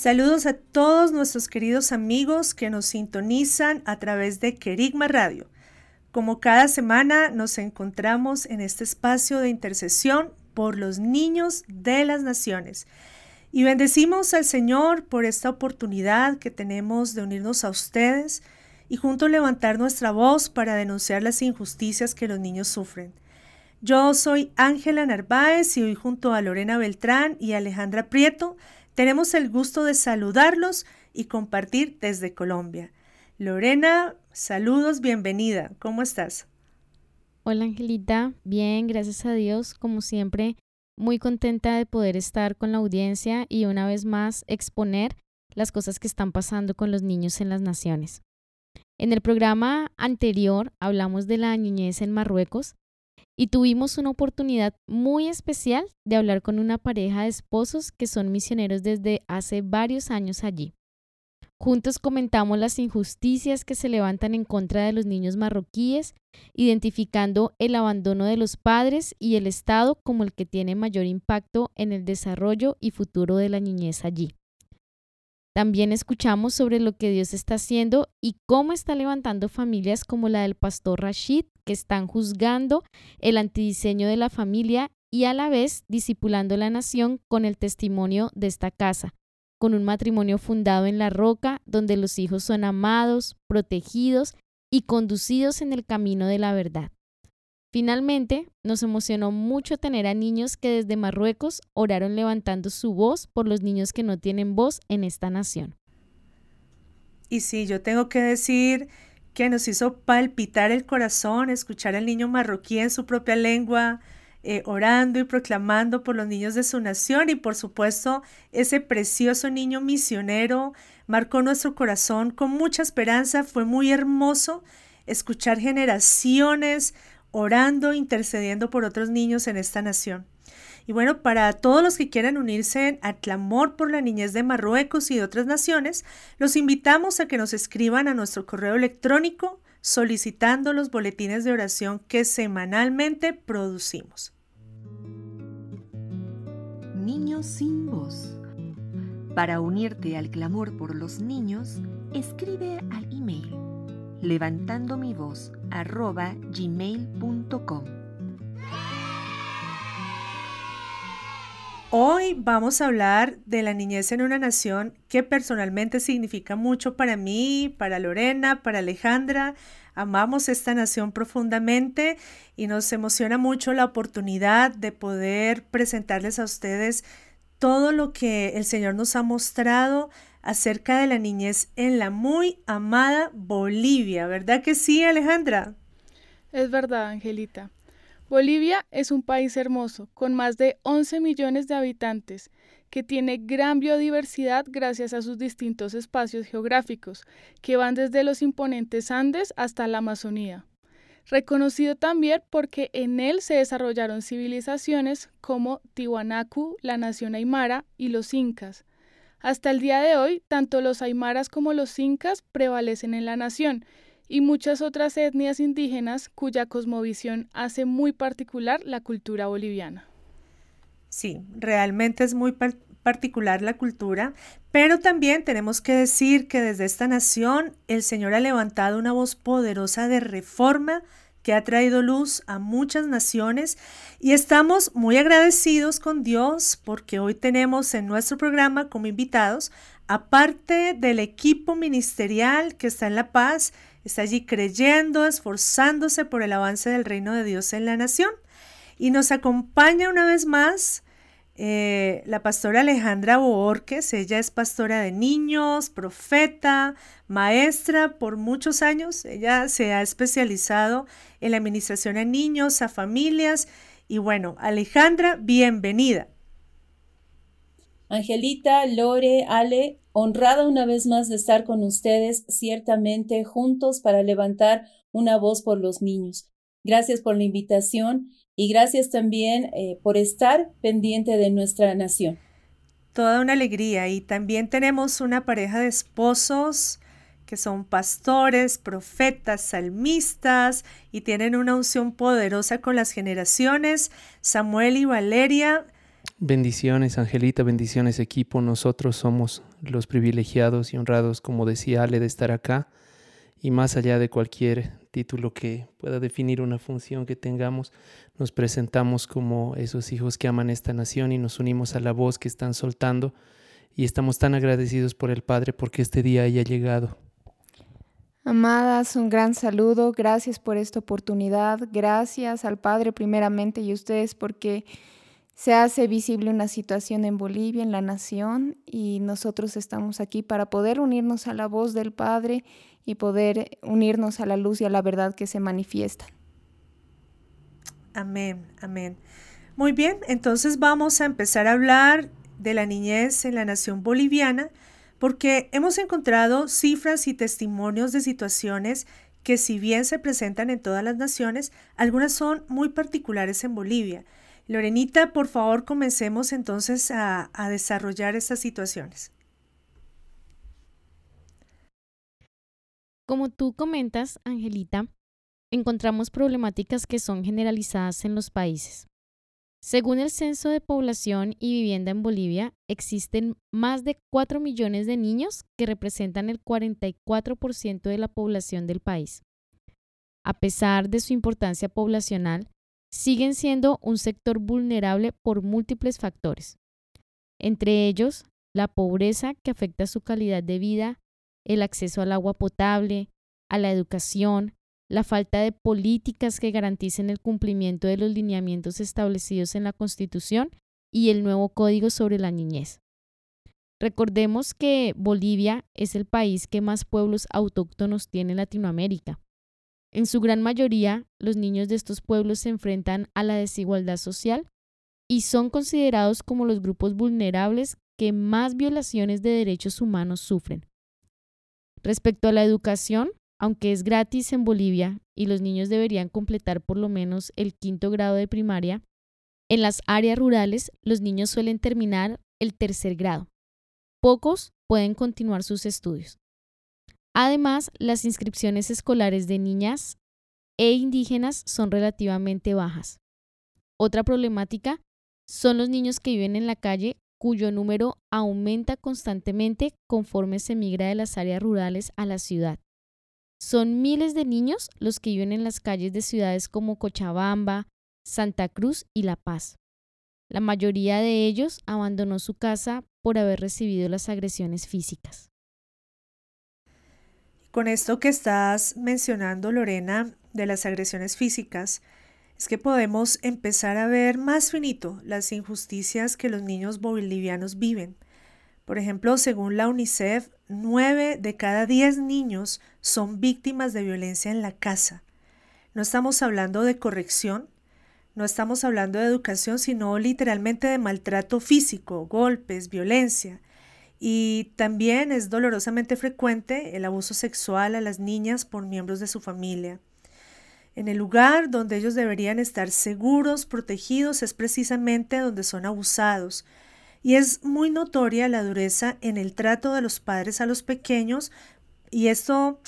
Saludos a todos nuestros queridos amigos que nos sintonizan a través de Querigma Radio. Como cada semana nos encontramos en este espacio de intercesión por los niños de las naciones. Y bendecimos al Señor por esta oportunidad que tenemos de unirnos a ustedes y juntos levantar nuestra voz para denunciar las injusticias que los niños sufren. Yo soy Ángela Narváez y hoy junto a Lorena Beltrán y Alejandra Prieto tenemos el gusto de saludarlos y compartir desde Colombia. Lorena, saludos, bienvenida. ¿Cómo estás? Hola Angelita, bien, gracias a Dios, como siempre, muy contenta de poder estar con la audiencia y una vez más exponer las cosas que están pasando con los niños en las naciones. En el programa anterior hablamos de la niñez en Marruecos y tuvimos una oportunidad muy especial de hablar con una pareja de esposos que son misioneros desde hace varios años allí. Juntos comentamos las injusticias que se levantan en contra de los niños marroquíes, identificando el abandono de los padres y el Estado como el que tiene mayor impacto en el desarrollo y futuro de la niñez allí. También escuchamos sobre lo que Dios está haciendo y cómo está levantando familias como la del pastor Rashid, que están juzgando el antidiseño de la familia y a la vez discipulando la nación con el testimonio de esta casa, con un matrimonio fundado en la roca, donde los hijos son amados, protegidos y conducidos en el camino de la verdad. Finalmente, nos emocionó mucho tener a niños que desde Marruecos oraron levantando su voz por los niños que no tienen voz en esta nación. Y sí, yo tengo que decir que nos hizo palpitar el corazón escuchar al niño marroquí en su propia lengua, eh, orando y proclamando por los niños de su nación y por supuesto ese precioso niño misionero marcó nuestro corazón con mucha esperanza, fue muy hermoso escuchar generaciones orando, intercediendo por otros niños en esta nación. Y bueno, para todos los que quieran unirse al clamor por la niñez de Marruecos y de otras naciones, los invitamos a que nos escriban a nuestro correo electrónico solicitando los boletines de oración que semanalmente producimos. Niños sin voz. Para unirte al clamor por los niños, escribe al email levantando mi voz gmail.com. Hoy vamos a hablar de la niñez en una nación que personalmente significa mucho para mí, para Lorena, para Alejandra. Amamos esta nación profundamente y nos emociona mucho la oportunidad de poder presentarles a ustedes todo lo que el Señor nos ha mostrado acerca de la niñez en la muy amada Bolivia, ¿verdad que sí, Alejandra? Es verdad, Angelita. Bolivia es un país hermoso, con más de 11 millones de habitantes, que tiene gran biodiversidad gracias a sus distintos espacios geográficos, que van desde los imponentes Andes hasta la Amazonía. Reconocido también porque en él se desarrollaron civilizaciones como Tiwanaku, la nación aymara y los incas, hasta el día de hoy, tanto los aymaras como los incas prevalecen en la nación y muchas otras etnias indígenas cuya cosmovisión hace muy particular la cultura boliviana. Sí, realmente es muy particular la cultura, pero también tenemos que decir que desde esta nación el Señor ha levantado una voz poderosa de reforma que ha traído luz a muchas naciones y estamos muy agradecidos con Dios porque hoy tenemos en nuestro programa como invitados, aparte del equipo ministerial que está en La Paz, está allí creyendo, esforzándose por el avance del reino de Dios en la nación. Y nos acompaña una vez más eh, la pastora Alejandra Boorques, ella es pastora de niños, profeta, maestra por muchos años. Ella se ha especializado en la administración a niños, a familias. Y bueno, Alejandra, bienvenida. Angelita, Lore, Ale, honrada una vez más de estar con ustedes, ciertamente juntos para levantar una voz por los niños. Gracias por la invitación y gracias también eh, por estar pendiente de nuestra nación. Toda una alegría y también tenemos una pareja de esposos que son pastores, profetas, salmistas y tienen una unción poderosa con las generaciones, Samuel y Valeria. Bendiciones, Angelita, bendiciones, equipo. Nosotros somos los privilegiados y honrados, como decía Ale, de estar acá y más allá de cualquier título que pueda definir una función que tengamos, nos presentamos como esos hijos que aman esta nación y nos unimos a la voz que están soltando. Y estamos tan agradecidos por el Padre porque este día haya llegado. Amadas, un gran saludo, gracias por esta oportunidad, gracias al Padre primeramente y a ustedes porque se hace visible una situación en Bolivia, en la nación, y nosotros estamos aquí para poder unirnos a la voz del Padre y poder unirnos a la luz y a la verdad que se manifiestan. Amén, amén. Muy bien, entonces vamos a empezar a hablar de la niñez en la nación boliviana, porque hemos encontrado cifras y testimonios de situaciones que si bien se presentan en todas las naciones, algunas son muy particulares en Bolivia. Lorenita, por favor, comencemos entonces a, desarrollar estas situaciones. Como tú comentas, Angelita, encontramos problemáticas que son generalizadas en los países. Según el Censo de Población y Vivienda en Bolivia, existen más de 4 millones de niños que representan el 44% de la población del país. A pesar de su importancia poblacional, siguen siendo un sector vulnerable por múltiples factores, entre ellos la pobreza que afecta su calidad de vida, el acceso al agua potable, a la educación, la falta de políticas que garanticen el cumplimiento de los lineamientos establecidos en la Constitución y el nuevo Código sobre la Niñez. Recordemos que Bolivia es el país que más pueblos autóctonos tiene en Latinoamérica. En su gran mayoría, los niños de estos pueblos se enfrentan a la desigualdad social y son considerados como los grupos vulnerables que más violaciones de derechos humanos sufren. Respecto a la educación, aunque es gratis en Bolivia y los niños deberían completar por lo menos el quinto grado de primaria, en las áreas rurales los niños suelen terminar el tercer grado. Pocos pueden continuar sus estudios. Además, las inscripciones escolares de niñas e indígenas son relativamente bajas. Otra problemática son los niños que viven en la calle cuyo número aumenta constantemente conforme se migra de las áreas rurales a la ciudad. Son miles de niños los que viven en las calles de ciudades como Cochabamba, Santa Cruz y La Paz. La mayoría de ellos abandonó su casa por haber recibido las agresiones físicas. Con esto que estás mencionando, Lorena, de las agresiones físicas, es que podemos empezar a ver más finito las injusticias que los niños bolivianos viven. Por ejemplo, según la UNICEF, nueve de cada diez niños son víctimas de violencia en la casa. No estamos hablando de corrección, no estamos hablando de educación, sino literalmente de maltrato físico, golpes, violencia. Y también es dolorosamente frecuente el abuso sexual a las niñas por miembros de su familia. En el lugar donde ellos deberían estar seguros, protegidos, es precisamente donde son abusados. Y es muy notoria la dureza en el trato de los padres a los pequeños y esto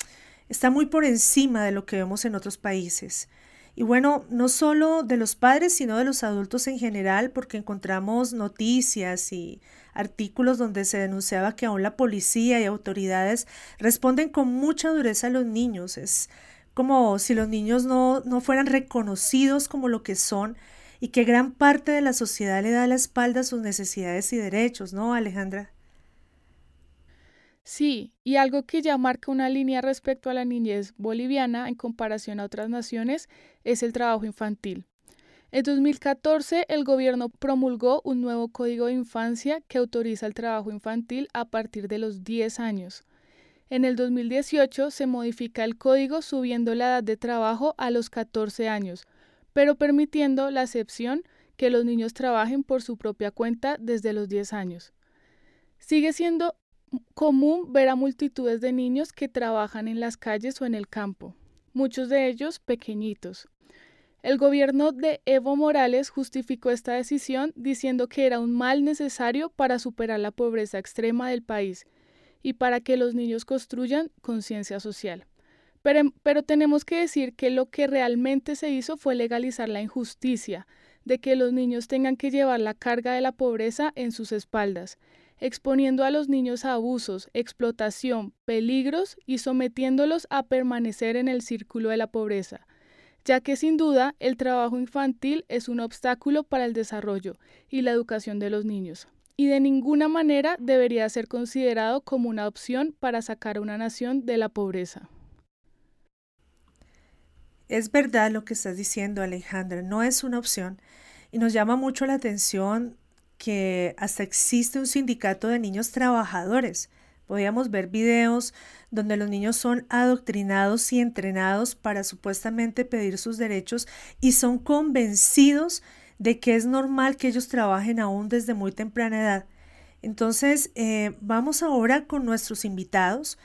está muy por encima de lo que vemos en otros países. Y bueno, no solo de los padres, sino de los adultos en general, porque encontramos noticias y artículos donde se denunciaba que aún la policía y autoridades responden con mucha dureza a los niños. Es como si los niños no, no fueran reconocidos como lo que son y que gran parte de la sociedad le da la espalda a sus necesidades y derechos, ¿no, Alejandra? Sí, y algo que ya marca una línea respecto a la niñez boliviana en comparación a otras naciones es el trabajo infantil. En 2014, el gobierno promulgó un nuevo código de infancia que autoriza el trabajo infantil a partir de los 10 años. En el 2018 se modifica el código subiendo la edad de trabajo a los 14 años, pero permitiendo la excepción que los niños trabajen por su propia cuenta desde los 10 años. Sigue siendo común ver a multitudes de niños que trabajan en las calles o en el campo, muchos de ellos pequeñitos. El gobierno de Evo Morales justificó esta decisión diciendo que era un mal necesario para superar la pobreza extrema del país y para que los niños construyan conciencia social. Pero, pero, tenemos que decir que lo que realmente se hizo fue legalizar la injusticia, de que los niños tengan que llevar la carga de la pobreza en sus espaldas, exponiendo a los niños a abusos, explotación, peligros y sometiéndolos a permanecer en el círculo de la pobreza, ya que sin duda el trabajo infantil es un obstáculo para el desarrollo y la educación de los niños y de ninguna manera debería ser considerado como una opción para sacar a una nación de la pobreza. Es verdad lo que estás diciendo, Alejandra, no es una opción y nos llama mucho la atención que hasta existe un sindicato de niños trabajadores. Podíamos ver videos donde los niños son adoctrinados y entrenados para supuestamente pedir sus derechos y son convencidos de que es normal que ellos trabajen aún desde muy temprana edad. Entonces, eh, vamos ahora con nuestros invitados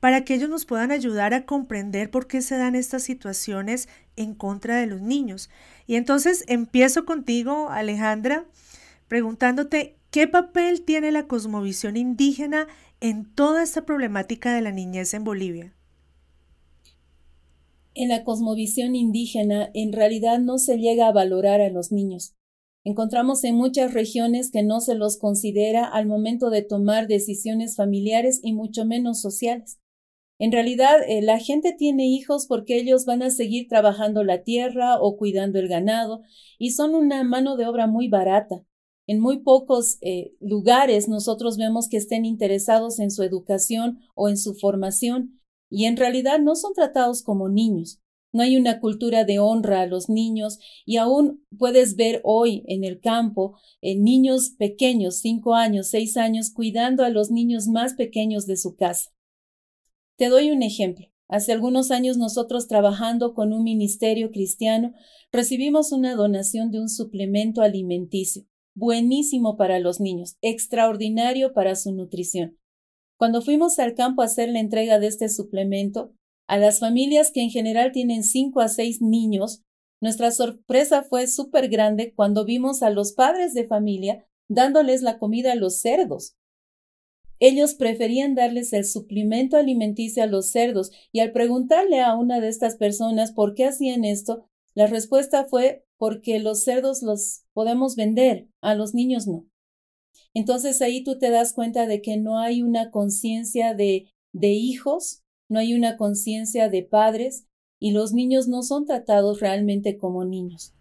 para que ellos nos puedan ayudar a comprender por qué se dan estas situaciones en contra de los niños. Y entonces empiezo contigo, Alejandra, preguntándote qué papel tiene la cosmovisión indígena en toda esta problemática de la niñez en Bolivia. En la cosmovisión indígena, en realidad no se llega a valorar a los niños. Encontramos en muchas regiones que no se los considera al momento de tomar decisiones familiares y mucho menos sociales. En realidad, eh, la gente tiene hijos porque ellos van a seguir trabajando la tierra o cuidando el ganado y son una mano de obra muy barata. En muy pocos eh, lugares nosotros vemos que estén interesados en su educación o en su formación y en realidad no son tratados como niños. No hay una cultura de honra a los niños y aún puedes ver hoy en el campo eh, niños pequeños, cinco años, seis años, cuidando a los niños más pequeños de su casa. Te doy un ejemplo. Hace algunos años nosotros trabajando con un ministerio cristiano recibimos una donación de un suplemento alimenticio, buenísimo para los niños, extraordinario para su nutrición. Cuando fuimos al campo a hacer la entrega de este suplemento, a las familias que en general tienen cinco a seis niños, nuestra sorpresa fue súper grande cuando vimos a los padres de familia dándoles la comida a los cerdos. Ellos preferían darles el suplemento alimenticio a los cerdos y al preguntarle a una de estas personas por qué hacían esto, la respuesta fue porque los cerdos los podemos vender, a los niños no. Entonces ahí tú te das cuenta de que no hay una conciencia de, de hijos, no hay una conciencia de padres y los niños no son tratados realmente como niños.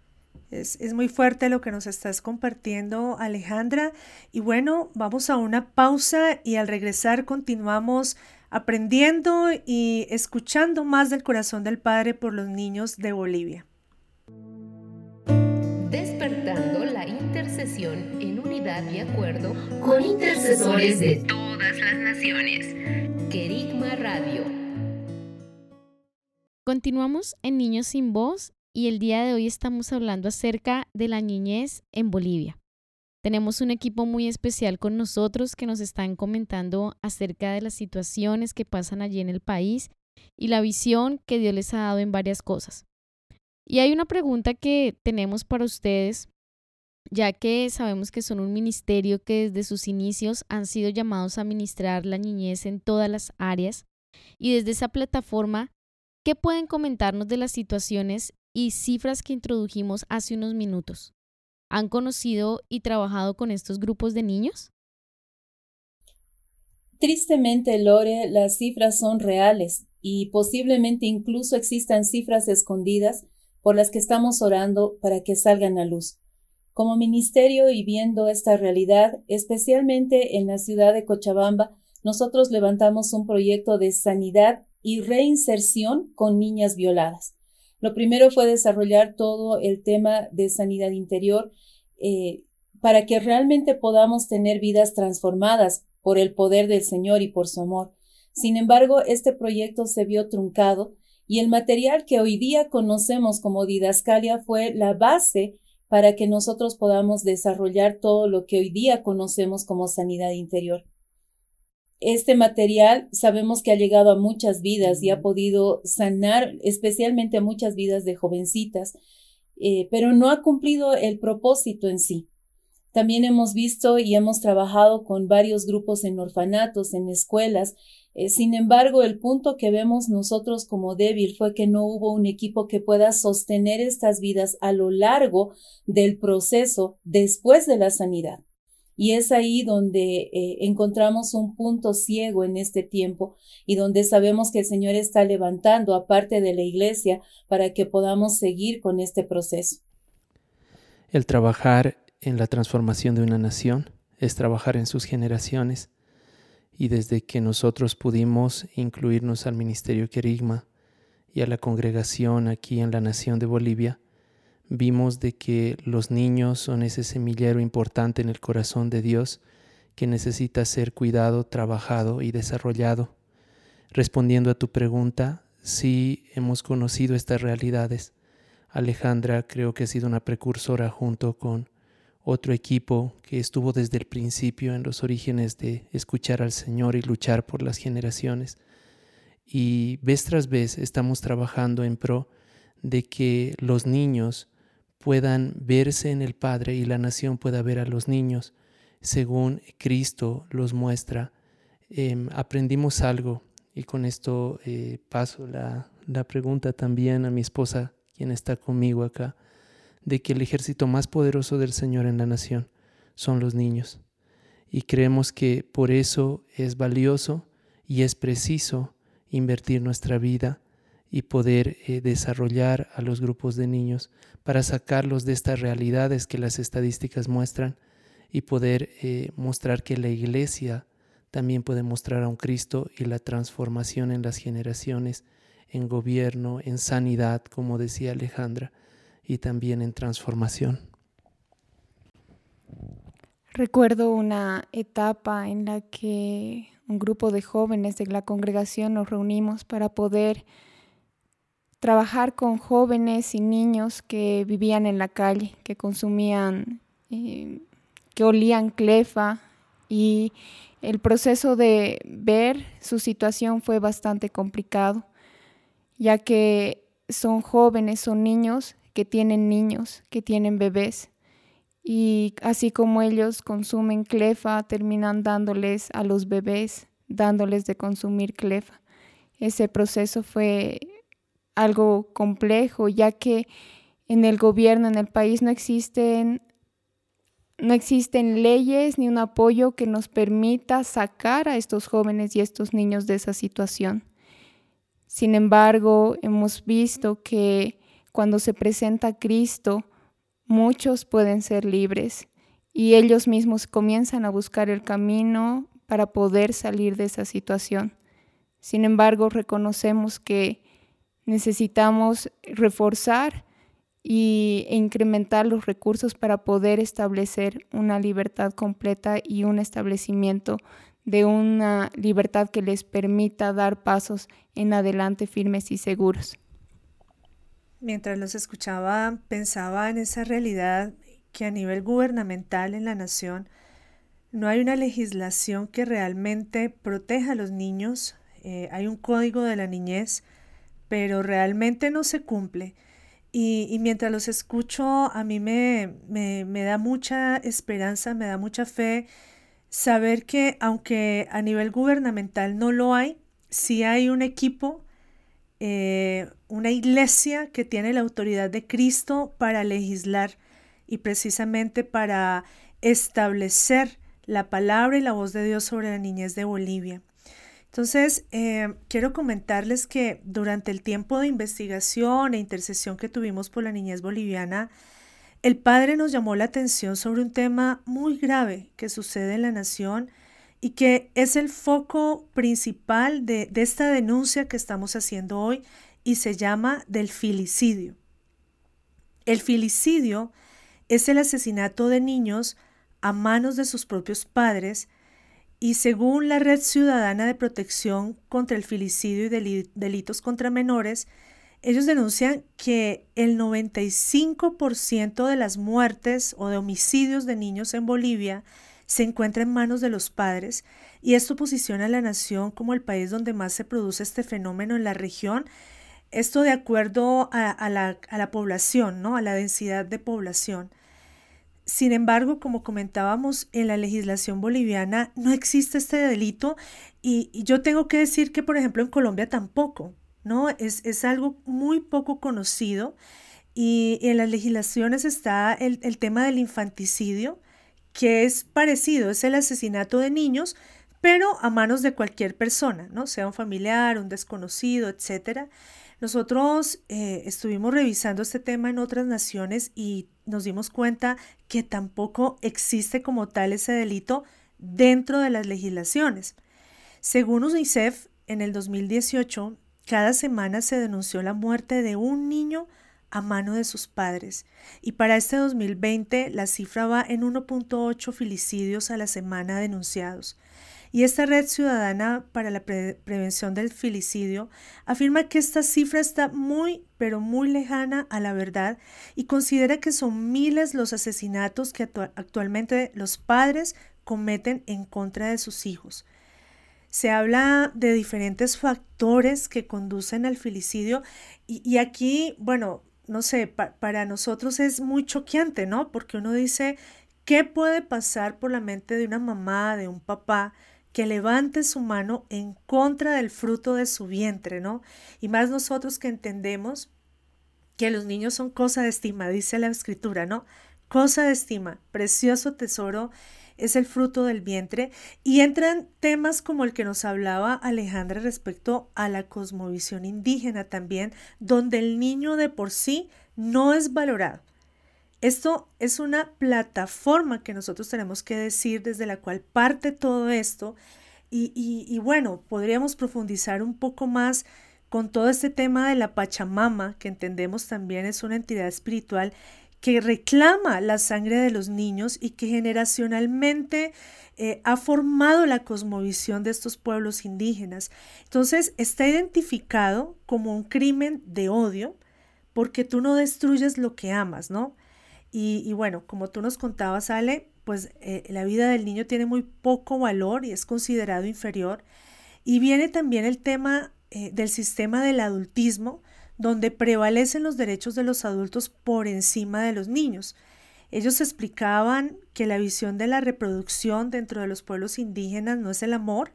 Es, es, muy fuerte lo que nos estás compartiendo, Alejandra. Y bueno, vamos a una pausa y al regresar continuamos aprendiendo y escuchando más del corazón del Padre por los niños de Bolivia. Despertando la intercesión en unidad y acuerdo con intercesores de todas las naciones. Querigma Radio. Continuamos en Niños sin Voz y el día de hoy estamos hablando acerca de la niñez en Bolivia. Tenemos un equipo muy especial con nosotros que nos están comentando acerca de las situaciones que pasan allí en el país y la visión que Dios les ha dado en varias cosas. Y hay una pregunta que tenemos para ustedes, ya que sabemos que son un ministerio que desde sus inicios han sido llamados a ministrar la niñez en todas las áreas. Y desde esa plataforma, ¿qué pueden comentarnos de las situaciones y cifras que introdujimos hace unos minutos? ¿Han conocido y trabajado con estos grupos de niños? Tristemente, Lore, las cifras son reales y posiblemente incluso existan cifras escondidas por las que estamos orando para que salgan a luz. Como ministerio y viendo esta realidad, especialmente en la ciudad de Cochabamba, nosotros levantamos un proyecto de sanidad y reinserción con niñas violadas. Lo primero fue desarrollar todo el tema de sanidad interior eh, para que realmente podamos tener vidas transformadas por el poder del Señor y por su amor. Sin embargo, este proyecto se vio truncado y el material que hoy día conocemos como didascalia fue la base para que nosotros podamos desarrollar todo lo que hoy día conocemos como sanidad interior. Este material sabemos que ha llegado a muchas vidas y ha podido sanar especialmente a muchas vidas de jovencitas, eh, pero no ha cumplido el propósito en sí. También hemos visto y hemos trabajado con varios grupos en orfanatos, en escuelas, eh, sin embargo, el punto que vemos nosotros como débil fue que no hubo un equipo que pueda sostener estas vidas a lo largo del proceso después de la sanidad. Y es ahí donde eh, encontramos un punto ciego en este tiempo y donde sabemos que el Señor está levantando aparte de la iglesia para que podamos seguir con este proceso. El trabajar en la transformación de una nación es trabajar en sus generaciones y desde que nosotros pudimos incluirnos al Ministerio Querigma y a la congregación aquí en la nación de Bolivia, vimos de que los niños son ese semillero importante en el corazón de Dios que necesita ser cuidado, trabajado y desarrollado. Respondiendo a tu pregunta, sí hemos conocido estas realidades. Alejandra creo que ha sido una precursora junto con otro equipo que estuvo desde el principio en los orígenes de escuchar al Señor y luchar por las generaciones. Y vez tras vez estamos trabajando en pro de que los niños puedan verse en el Padre y la nación pueda ver a los niños según Cristo los muestra. Em, aprendimos algo y con esto eh, paso la, la pregunta también a mi esposa, quien está conmigo acá de que el ejército más poderoso del Señor en la nación son los niños. Y creemos que por eso es valioso y es preciso invertir nuestra vida y poder eh, desarrollar a los grupos de niños para sacarlos de estas realidades que las estadísticas muestran y poder eh, mostrar que la iglesia también puede mostrar a un Cristo y la transformación en las generaciones, en gobierno, en sanidad, como decía Alejandra y también en transformación. Recuerdo una etapa en la que un grupo de jóvenes de la congregación nos reunimos para poder trabajar con jóvenes y niños que vivían en la calle, que consumían, eh, que olían clefa y el proceso de ver su situación fue bastante complicado, ya que son jóvenes, son niños que tienen niños, que tienen bebés. Y así como ellos consumen clefa, terminan dándoles a los bebés, dándoles de consumir clefa. Ese proceso fue algo complejo, ya que en el gobierno, en el país, no existen, no existen leyes ni un apoyo que nos permita sacar a estos jóvenes y estos niños de esa situación. Sin embargo, hemos visto que cuando se presenta Cristo, muchos pueden ser libres y ellos mismos comienzan a buscar el camino para poder salir de esa situación. Sin embargo, reconocemos que necesitamos reforzar y, e incrementar los recursos para poder establecer una libertad completa y un establecimiento de una libertad que les permita dar pasos en adelante firmes y seguros. Mientras los escuchaba, pensaba en esa realidad que a nivel gubernamental en la nación no hay una legislación que realmente proteja a los niños. Eh, hay un código de la niñez, pero realmente no se cumple. Y, mientras los escucho, a mí me, me da mucha esperanza, me da mucha fe saber que aunque a nivel gubernamental no lo hay, sí hay un equipo eh, una iglesia que tiene la autoridad de Cristo para legislar y precisamente para establecer la palabra y la voz de Dios sobre la niñez de Bolivia. Entonces, eh, quiero comentarles que durante el tiempo de investigación e intercesión que tuvimos por la niñez boliviana, el Padre nos llamó la atención sobre un tema muy grave que sucede en la nación y que es el foco principal de, esta denuncia que estamos haciendo hoy y se llama del filicidio. El filicidio es el asesinato de niños a manos de sus propios padres y según la Red Ciudadana de Protección contra el Filicidio y Delitos contra Menores, ellos denuncian que el 95% de las muertes o de homicidios de niños en Bolivia se encuentra en manos de los padres y esto posiciona a la nación como el país donde más se produce este fenómeno en la región. Esto de acuerdo a, la, a la población, ¿no? a la densidad de población. Sin embargo, como comentábamos, en la legislación boliviana no existe este delito y, yo tengo que decir que, por ejemplo, en Colombia tampoco, ¿no? Es, es algo muy poco conocido y en las legislaciones está el, el tema del infanticidio, que es parecido, es el asesinato de niños, pero a manos de cualquier persona, ¿no? Sea un familiar, un desconocido, etcétera. Nosotros eh, estuvimos revisando este tema en otras naciones y nos dimos cuenta que tampoco existe como tal ese delito dentro de las legislaciones. Según UNICEF, en el 2018, cada semana se denunció la muerte de un niño a mano de sus padres y para este 2020 la cifra va en 1.8 filicidios a la semana denunciados. Y esta Red Ciudadana para la Prevención del Filicidio afirma que esta cifra está muy, pero muy lejana a la verdad y considera que son miles los asesinatos que actualmente los padres cometen en contra de sus hijos. Se habla de diferentes factores que conducen al filicidio y, aquí, bueno, no sé, para nosotros es muy choqueante, ¿no? Porque uno dice, ¿qué puede pasar por la mente de una mamá, de un papá? que levante su mano en contra del fruto de su vientre, ¿no? Y más nosotros que entendemos que los niños son cosa de estima, dice la escritura, ¿no? Cosa de estima, precioso tesoro es el fruto del vientre y entran temas como el que nos hablaba Alejandra respecto a la cosmovisión indígena también, donde el niño de por sí no es valorado. Esto es una plataforma que nosotros tenemos que decir desde la cual parte todo esto y, bueno, podríamos profundizar un poco más con todo este tema de la Pachamama, que entendemos también es una entidad espiritual que reclama la sangre de los niños y que generacionalmente eh, ha formado la cosmovisión de estos pueblos indígenas. Entonces, está identificado como un crimen de odio porque tú no destruyes lo que amas, ¿no? Y, bueno, como tú nos contabas, Ale, pues eh, la vida del niño tiene muy poco valor y es considerado inferior. Y viene también el tema eh, del sistema del adultismo, donde prevalecen los derechos de los adultos por encima de los niños. Ellos explicaban que la visión de la reproducción dentro de los pueblos indígenas no es el amor,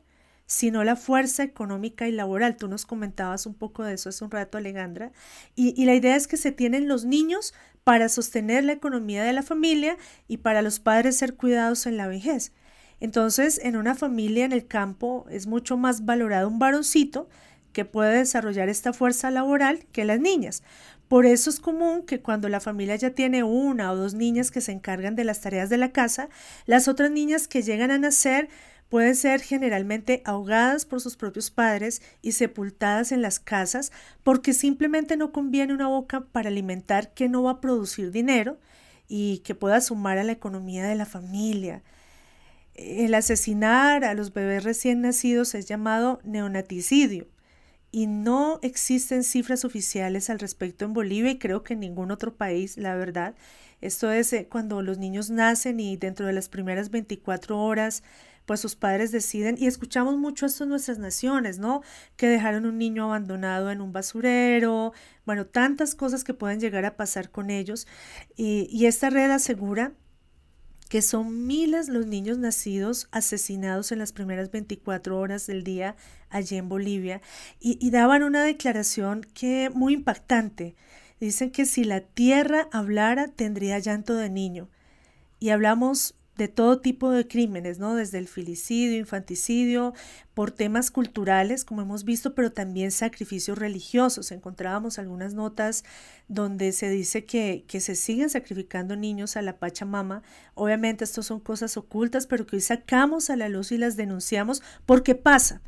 sino la fuerza económica y laboral. Tú nos comentabas un poco de eso hace un rato, Alejandra. Y, la idea es que se tienen los niños para sostener la economía de la familia y para los padres ser cuidados en la vejez. Entonces, en una familia en el campo es mucho más valorado un varoncito que puede desarrollar esta fuerza laboral que las niñas. Por eso es común que cuando la familia ya tiene una o dos niñas que se encargan de las tareas de la casa, las otras niñas que llegan a nacer pueden ser generalmente ahogadas por sus propios padres y sepultadas en las casas porque simplemente no conviene una boca para alimentar que no va a producir dinero y que pueda sumar a la economía de la familia. El asesinar a los bebés recién nacidos es llamado neonaticidio y no existen cifras oficiales al respecto en Bolivia y creo que en ningún otro país, la verdad. Esto es eh, cuando los niños nacen y dentro de las primeras 24 horas pues sus padres deciden, y escuchamos mucho esto en nuestras naciones, ¿no? Que dejaron un niño abandonado en un basurero, bueno, tantas cosas que pueden llegar a pasar con ellos. Y, y esta red asegura que son miles los niños nacidos asesinados en las primeras 24 horas del día allí en Bolivia y, y, daban una declaración que muy impactante. Dicen que si la tierra hablara tendría llanto de niño. Y hablamos de todo tipo de crímenes, ¿no? Desde el filicidio, infanticidio, por temas culturales, como hemos visto, pero también sacrificios religiosos. Encontrábamos algunas notas donde se dice que, que se siguen sacrificando niños a la Pachamama. Obviamente, estas son cosas ocultas, pero que hoy sacamos a la luz y las denunciamos porque pasa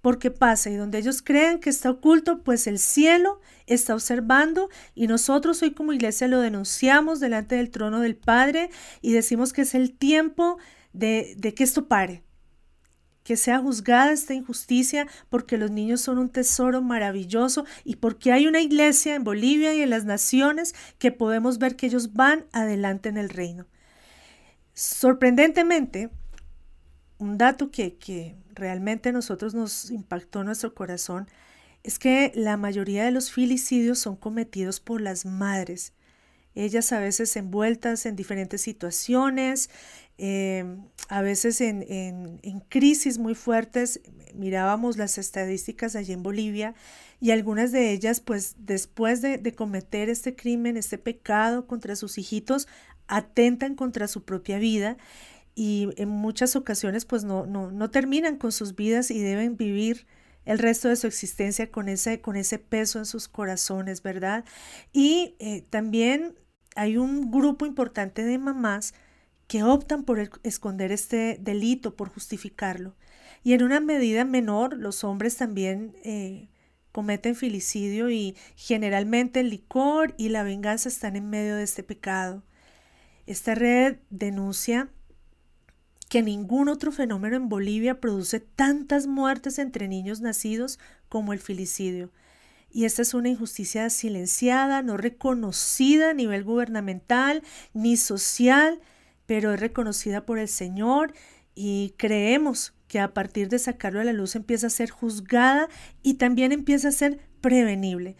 porque pasa y donde ellos crean que está oculto, pues el cielo está observando y nosotros hoy como iglesia lo denunciamos delante del trono del Padre y decimos que es el tiempo de, de que esto pare, que sea juzgada esta injusticia porque los niños son un tesoro maravilloso y porque hay una iglesia en Bolivia y en las naciones que podemos ver que ellos van adelante en el reino. Sorprendentemente, un dato que, que realmente nosotros nos impactó nuestro corazón es que la mayoría de los filicidios son cometidos por las madres. Ellas a veces envueltas en diferentes situaciones, em, a veces en, en, crisis muy fuertes. Mirábamos las estadísticas allí en Bolivia y algunas de ellas, pues después de, de cometer este crimen, este pecado contra sus hijitos, atentan contra su propia vida y en muchas ocasiones pues no, no, no terminan con sus vidas y deben vivir el resto de su existencia con ese, con ese peso en sus corazones, ¿verdad? Y eh, también hay un grupo importante de mamás que optan por esconder este delito, por justificarlo. Y en una medida menor, los hombres también eh, cometen filicidio y generalmente el licor y la venganza están en medio de este pecado. Esta red denuncia que ningún otro fenómeno en Bolivia produce tantas muertes entre niños nacidos como el filicidio. Y esta es una injusticia silenciada, no reconocida a nivel gubernamental ni social, pero es reconocida por el Señor y creemos que a partir de sacarlo a la luz empieza a ser juzgada y también empieza a ser prevenible,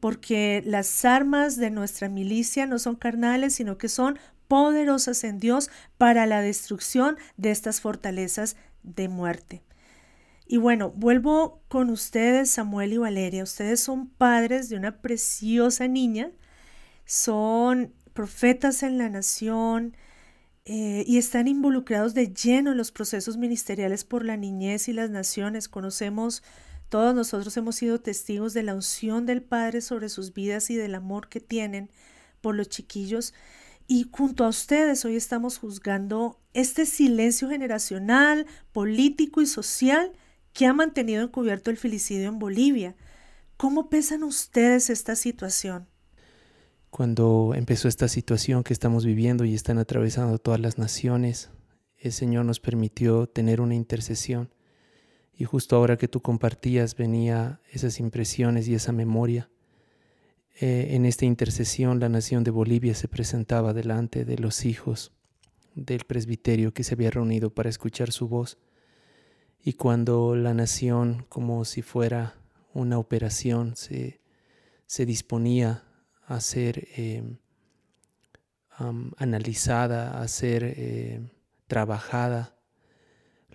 porque las armas de nuestra milicia no son carnales, sino que son poderosas en Dios para la destrucción de estas fortalezas de muerte. Y bueno, vuelvo con ustedes, Samuel y Valeria. Ustedes son padres de una preciosa niña, son profetas en la nación eh, y están involucrados de lleno en los procesos ministeriales por la niñez y las naciones. Conocemos, todos nosotros hemos sido testigos de la unción del Padre sobre sus vidas y del amor que tienen por los chiquillos. Y junto a ustedes hoy estamos juzgando este silencio generacional, político y social que ha mantenido encubierto el filicidio en Bolivia. ¿Cómo pesan ustedes esta situación? Cuando empezó esta situación que estamos viviendo y están atravesando todas las naciones, el Señor nos permitió tener una intercesión. Y justo ahora que tú compartías venía esas impresiones y esa memoria eh, en esta intercesión la nación de Bolivia se presentaba delante de los hijos del presbiterio que se había reunido para escuchar su voz. Y cuando la nación, como si fuera una operación, se, disponía a ser em, analizada, a ser eh, trabajada,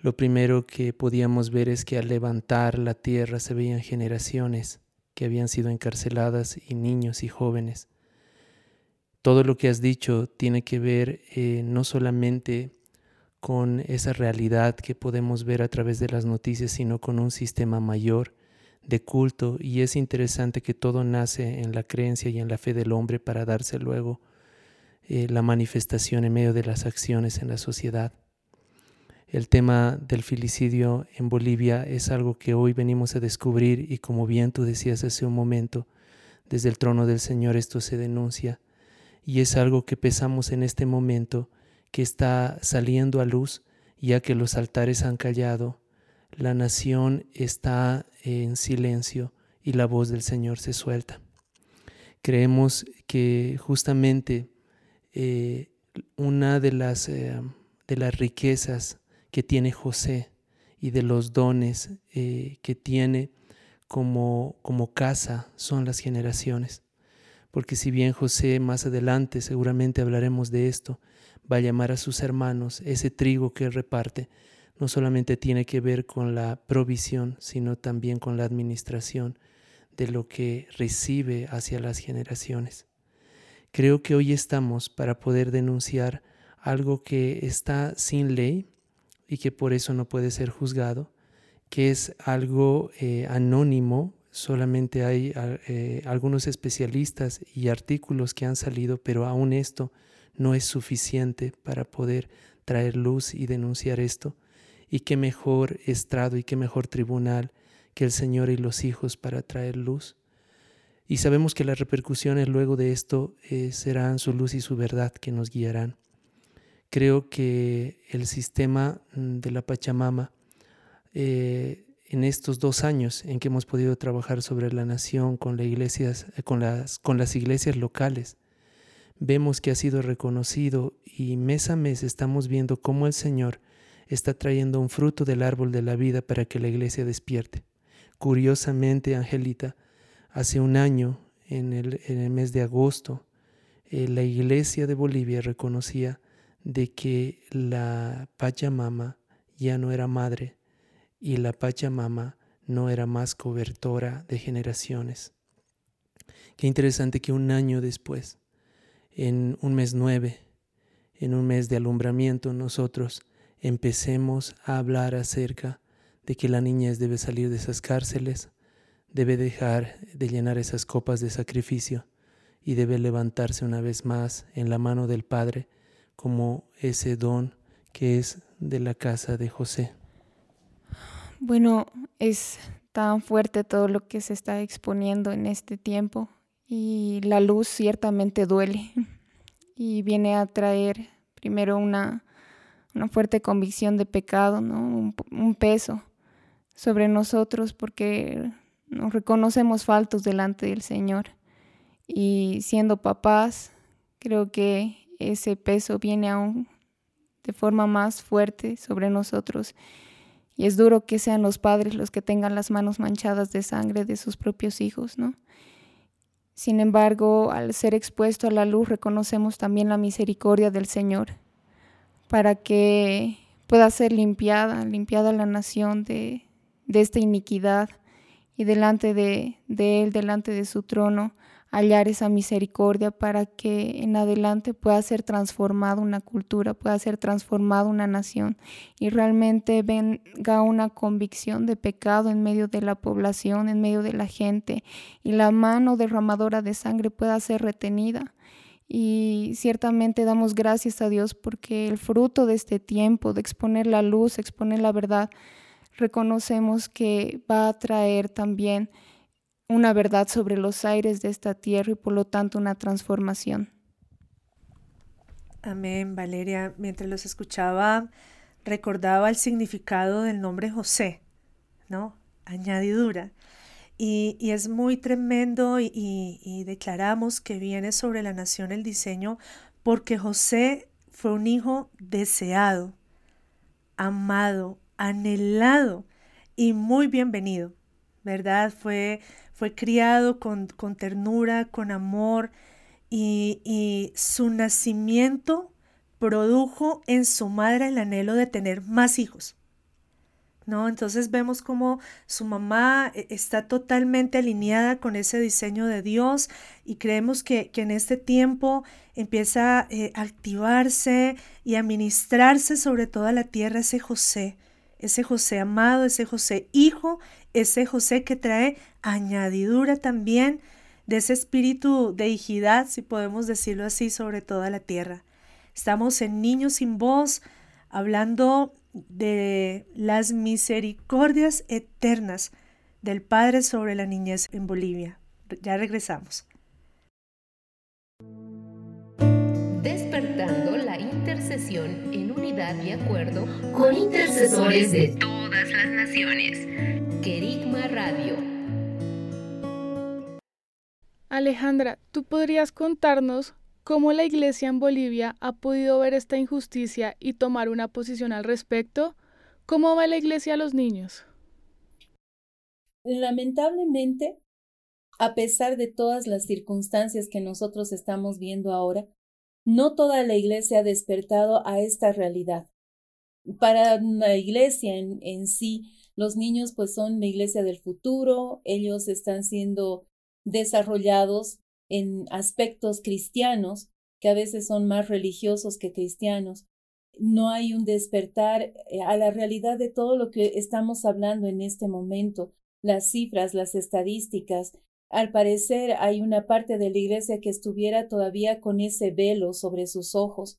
lo primero que podíamos ver es que al levantar la tierra se veían generaciones que habían sido encarceladas y niños y jóvenes. Todo lo que has dicho tiene que ver eh, no solamente con esa realidad que podemos ver a través de las noticias, sino con un sistema mayor de culto y es interesante que todo nace en la creencia y en la fe del hombre para darse luego eh, la manifestación en medio de las acciones en la sociedad. El tema del filicidio en Bolivia es algo que hoy venimos a descubrir y como bien tú decías hace un momento, desde el trono del Señor esto se denuncia y es algo que pesamos en este momento que está saliendo a luz ya que los altares han callado, la nación está en silencio y la voz del Señor se suelta. Creemos que justamente eh, una de las, eh, de las riquezas que tiene José y de los dones eh, que tiene como, como casa son las generaciones. Porque si bien José más adelante, seguramente hablaremos de esto, va a llamar a sus hermanos, ese trigo que reparte no solamente tiene que ver con la provisión, sino también con la administración de lo que recibe hacia las generaciones. Creo que hoy estamos para poder denunciar algo que está sin ley, y que por eso no puede ser juzgado, que es algo eh, anónimo, solamente hay eh, algunos especialistas y artículos que han salido, pero aún esto no es suficiente para poder traer luz y denunciar esto. Y qué mejor estrado y qué mejor tribunal que el Señor y los hijos para traer luz. Y sabemos que las repercusiones luego de esto eh, serán su luz y su verdad que nos guiarán. Creo que el sistema mm, de la Pachamama, eh, en estos dos años en que hemos podido trabajar sobre la nación con, las iglesias, eh, con, las, iglesias locales, vemos que ha sido reconocido y mes a mes estamos viendo cómo el Señor está trayendo un fruto del árbol de la vida para que la iglesia despierte. Curiosamente, Angelita, hace un año, en el, en el mes de agosto, eh, la iglesia de Bolivia reconocía de que la Pachamama ya no era madre y la Pachamama no era más cobertora de generaciones. Qué interesante que un año después, en un mes nueve, en un mes de alumbramiento, nosotros empecemos a hablar acerca de que la niñez debe salir de esas cárceles, debe dejar de llenar esas copas de sacrificio y debe levantarse una vez más en la mano del Padre como ese don que es de la casa de José. Bueno, es tan fuerte todo lo que se está exponiendo en este tiempo y la luz ciertamente duele y viene a traer primero una, una fuerte convicción de pecado, ¿no? un peso sobre nosotros porque nos reconocemos faltos delante del Señor. Y siendo papás, creo que ese peso viene aún de forma más fuerte sobre nosotros. Y es duro que sean los padres los que tengan las manos manchadas de sangre de sus propios hijos, ¿no? Sin embargo, al ser expuesto a la luz, reconocemos también la misericordia del Señor para que pueda ser limpiada, limpiada la nación de, de esta iniquidad y delante de, de, Él, delante de su trono, hallar esa misericordia para que en adelante pueda ser transformada una cultura, pueda ser transformada una nación y realmente venga una convicción de pecado en medio de la población, en medio de la gente y la mano derramadora de sangre pueda ser retenida. Y ciertamente damos gracias a Dios porque el fruto de este tiempo, de exponer la luz, exponer la verdad, reconocemos que va a traer también una verdad sobre los aires de esta tierra y por lo tanto una transformación. Amén, Valeria. Mientras los escuchaba, recordaba el significado del nombre José, ¿no? Añadidura. Y, es muy tremendo y, y declaramos que viene sobre la nación el diseño porque José fue un hijo deseado, amado, anhelado y muy bienvenido, ¿verdad? Fue, fue criado con, con ternura, con amor y, y su nacimiento produjo en su madre el anhelo de tener más hijos. ¿No? Entonces vemos como su mamá eh, está totalmente alineada con ese diseño de Dios y creemos que, que en este tiempo empieza eh, a activarse y a ministrarse sobre toda la tierra ese José, ese José amado, ese José hijo, ese José que trae añadidura también de ese espíritu de hijidad, si podemos decirlo así, sobre toda la tierra. Estamos en Niños sin Voz hablando de las misericordias eternas del Padre sobre la niñez en Bolivia. Ya regresamos. Despertando la intercesión en unidad y acuerdo con intercesores de todas las naciones. Querigma Radio. Alejandra, ¿tú podrías contarnos cómo la Iglesia en Bolivia ha podido ver esta injusticia y tomar una posición al respecto? ¿Cómo va la Iglesia a los niños? Lamentablemente, a pesar de todas las circunstancias que nosotros estamos viendo ahora, no toda la iglesia ha despertado a esta realidad. Para la iglesia en, en sí, los niños pues son la iglesia del futuro, ellos están siendo desarrollados en aspectos cristianos que a veces son más religiosos que cristianos. No hay un despertar eh, a la realidad de todo lo que estamos hablando en este momento, las cifras, las estadísticas, al parecer hay una parte de la iglesia que estuviera todavía con ese velo sobre sus ojos.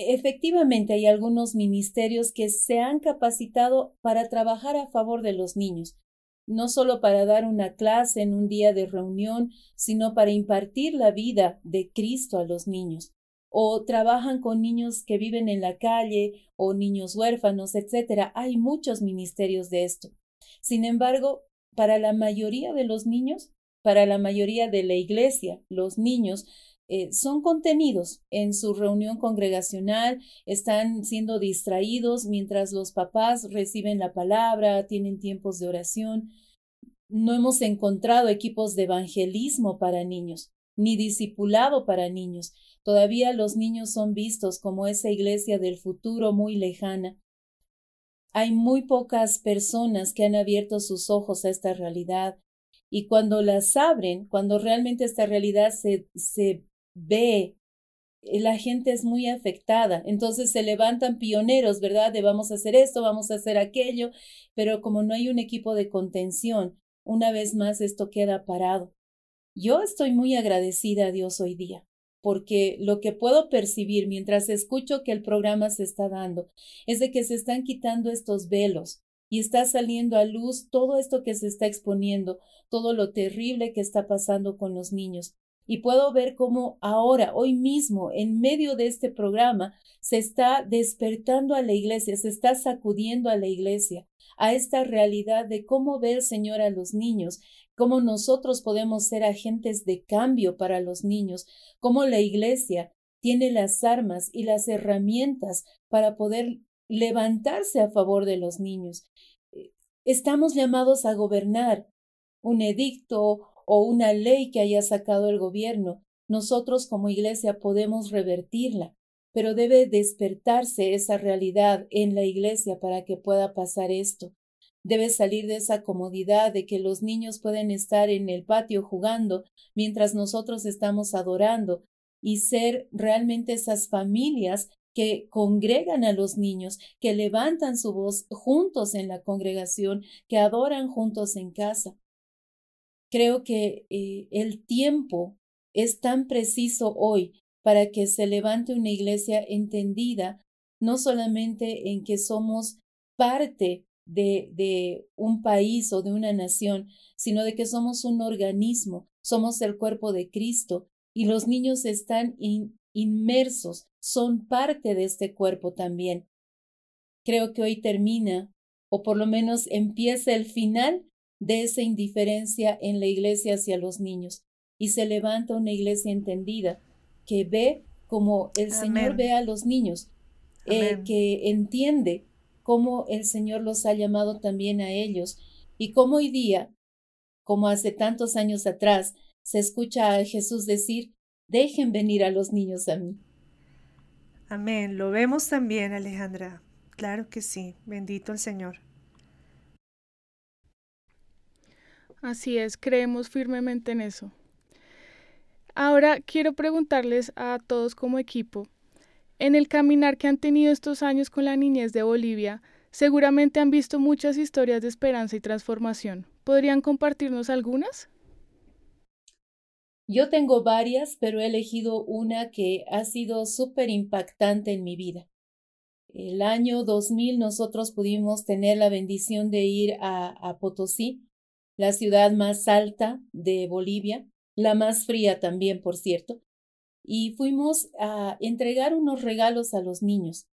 Efectivamente, hay algunos ministerios que se han capacitado para trabajar a favor de los niños, no solo para dar una clase en un día de reunión, sino para impartir la vida de Cristo a los niños. O trabajan con niños que viven en la calle o niños huérfanos, etc. Hay muchos ministerios de esto. Sin embargo, para la mayoría de los niños, para la mayoría de la iglesia, los niños eh, son contenidos en su reunión congregacional, están siendo distraídos mientras los papás reciben la palabra, tienen tiempos de oración. No hemos encontrado equipos de evangelismo para niños, ni discipulado para niños. Todavía los niños son vistos como esa iglesia del futuro muy lejana. Hay muy pocas personas que han abierto sus ojos a esta realidad y cuando las abren, cuando realmente esta realidad se, se ve, eh, la gente es muy afectada, entonces se levantan pioneros, ¿verdad? De vamos a hacer esto, vamos a hacer aquello, pero como no hay un equipo de contención, una vez más esto queda parado. Yo estoy muy agradecida a Dios hoy día, porque lo que puedo percibir mientras escucho que el programa se está dando es de que se están quitando estos velos y está saliendo a luz todo esto que se está exponiendo, todo lo terrible que está pasando con los niños y puedo ver cómo ahora, hoy mismo, en medio de este programa, se está despertando a la iglesia, se está sacudiendo a la iglesia, a esta realidad de cómo ver, Señor, a los niños, cómo nosotros podemos ser agentes de cambio para los niños, cómo la iglesia tiene las armas y las herramientas para poder levantarse a favor de los niños. Estamos llamados a gobernar. Un edicto o una ley que haya sacado el gobierno, nosotros como iglesia podemos revertirla, pero debe despertarse esa realidad en la iglesia para que pueda pasar esto. Debe salir de esa comodidad de que los niños pueden estar en el patio jugando mientras nosotros estamos adorando y ser realmente esas familias que congregan a los niños, que levantan su voz juntos en la congregación, que adoran juntos en casa. Creo que eh, el tiempo es tan preciso hoy para que se levante una iglesia entendida, no solamente en que somos parte de, de un país o de una nación, sino de que somos un organismo, somos el cuerpo de Cristo y los niños están inmersos, son parte de este cuerpo también. Creo que hoy termina, o por lo menos empieza el final de esa indiferencia en la iglesia hacia los niños y se levanta una iglesia entendida que ve como el Señor ve a los niños, eh, que entiende cómo el Señor los ha llamado también a ellos y cómo hoy día, como hace tantos años atrás, se escucha a Jesús decir, dejen venir a los niños a mí. Amén. Lo vemos también, Alejandra. Claro que sí. Bendito el Señor. Así es, creemos firmemente en eso. Ahora quiero preguntarles a todos como equipo, en el caminar que han tenido estos años con la niñez de Bolivia, seguramente han visto muchas historias de esperanza y transformación. ¿Podrían compartirnos algunas? Yo tengo varias, pero he elegido una que ha sido súper impactante en mi vida. El año 2000 nosotros pudimos tener la bendición de ir a, a Potosí la ciudad más alta de Bolivia, la más fría también, por cierto, y fuimos a entregar unos regalos a los niños.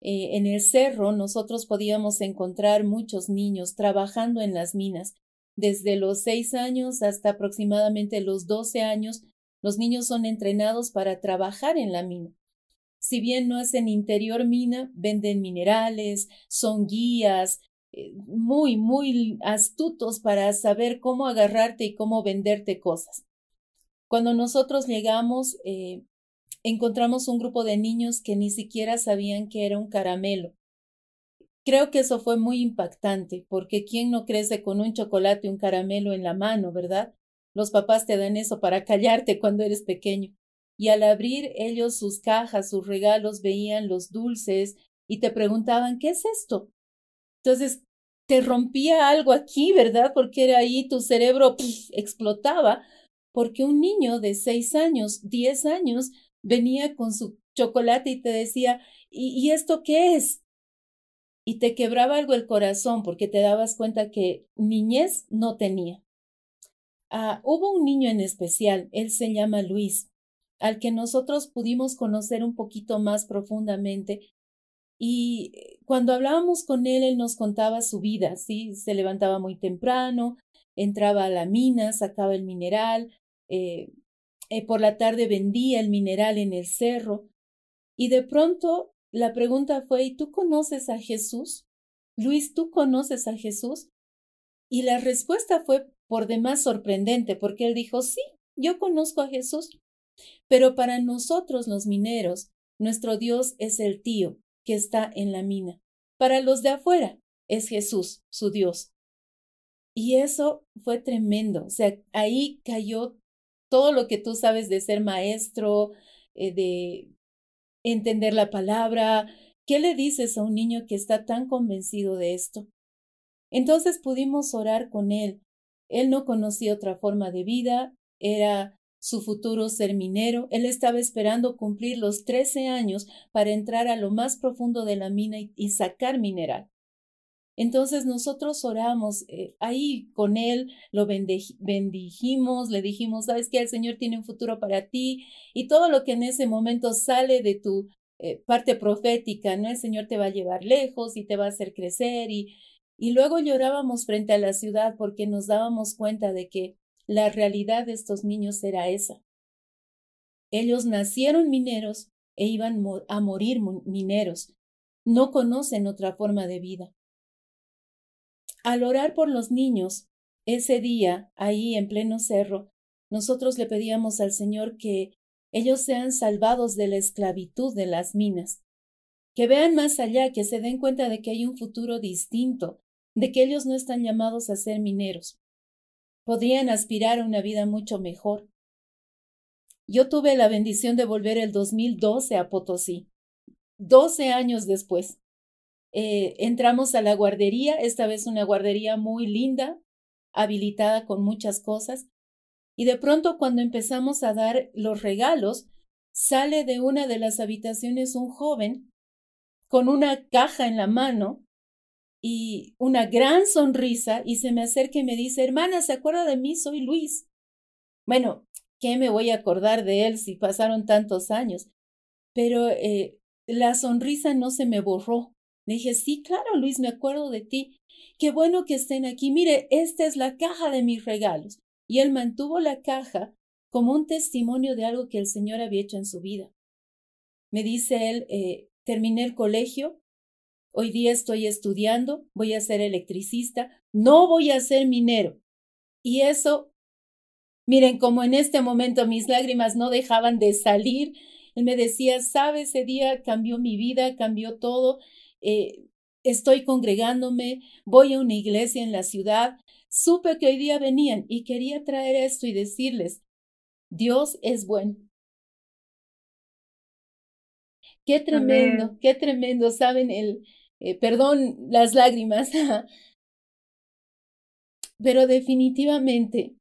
Eh, en el cerro nosotros podíamos encontrar muchos niños trabajando en las minas. Desde los seis años hasta aproximadamente los doce años, los niños son entrenados para trabajar en la mina. Si bien no hacen interior mina, venden minerales, son guías, muy, muy astutos para saber cómo agarrarte y cómo venderte cosas. Cuando nosotros llegamos, eh, encontramos un grupo de niños que ni siquiera sabían que era un caramelo. Creo que eso fue muy impactante, porque ¿quién no crece con un chocolate y un caramelo en la mano, verdad? Los papás te dan eso para callarte cuando eres pequeño. Y al abrir ellos sus cajas, sus regalos, veían los dulces y te preguntaban, ¿qué es esto? Entonces, te rompía algo aquí, ¿verdad? Porque era ahí tu cerebro explotaba, porque un niño de seis años, diez años, venía con su chocolate y te decía, ¿y, ¿y esto qué es? y te quebraba algo el corazón porque te dabas cuenta que niñez no tenía. Ah, hubo un niño en especial, él se llama Luis, al que nosotros pudimos conocer un poquito más profundamente. Y eh, cuando hablábamos con él, él nos contaba su vida, ¿sí? Se levantaba muy temprano, entraba a la mina, sacaba el mineral, eh, eh, por la tarde vendía el mineral en el cerro. Y de pronto la pregunta fue, ¿y tú conoces a Jesús? Luis, ¿tú conoces a Jesús? Y la respuesta fue por demás sorprendente, porque él dijo, sí, yo conozco a Jesús. Pero para nosotros los mineros, nuestro Dios es el tío que está en la mina. Para los de afuera, es Jesús, su Dios. Y eso fue tremendo. O sea, ahí cayó todo lo que tú sabes de ser maestro, eh, de entender la palabra. ¿Qué le dices a un niño que está tan convencido de esto? Entonces pudimos orar con él. Él no conocía otra forma de vida, era su futuro ser minero. Él estaba esperando cumplir los trece años para entrar a lo más profundo de la mina y, sacar mineral. Entonces nosotros oramos eh, ahí con él, lo bendijimos, le dijimos, sabes que el Señor tiene un futuro para ti y todo lo que en ese momento sale de tu eh, parte profética, ¿no? El Señor te va a llevar lejos y te va a hacer crecer y, y luego llorábamos frente a la ciudad porque nos dábamos cuenta de que la realidad de estos niños era esa. Ellos nacieron mineros e iban a morir mineros. No conocen otra forma de vida. Al orar por los niños, ese día, ahí en pleno cerro, nosotros le pedíamos al Señor que ellos sean salvados de la esclavitud de las minas, que vean más allá, que se den cuenta de que hay un futuro distinto, de que ellos no están llamados a ser mineros. Podrían aspirar a una vida mucho mejor. Yo tuve la bendición de volver el 2012 a Potosí, doce años después. Eh, entramos a la guardería, esta vez una guardería muy linda, habilitada con muchas cosas, y de pronto cuando empezamos a dar los regalos, sale de una de las habitaciones un joven con una caja en la mano y una gran sonrisa y se me acerca y me dice, hermana, ¿se acuerda de mí? Soy Luis. Bueno, ¿qué me voy a acordar de él si pasaron tantos años? Pero eh, la sonrisa no se me borró. Le dije, sí, claro, Luis, me acuerdo de ti. Qué bueno que estén aquí. Mire, esta es la caja de mis regalos. Y él mantuvo la caja como un testimonio de algo que el Señor había hecho en su vida. Me dice él, eh, terminé el colegio, hoy día estoy estudiando, voy a ser electricista, no voy a ser minero. Y eso, miren, como en este momento mis lágrimas no dejaban de salir, él me decía, sabe, ese día cambió mi vida, cambió todo, eh, estoy congregándome, voy a una iglesia en la ciudad, supe que hoy día venían y quería traer esto y decirles, Dios es bueno. Qué tremendo, qué tremendo, saben, el, eh, perdón las lágrimas, pero definitivamente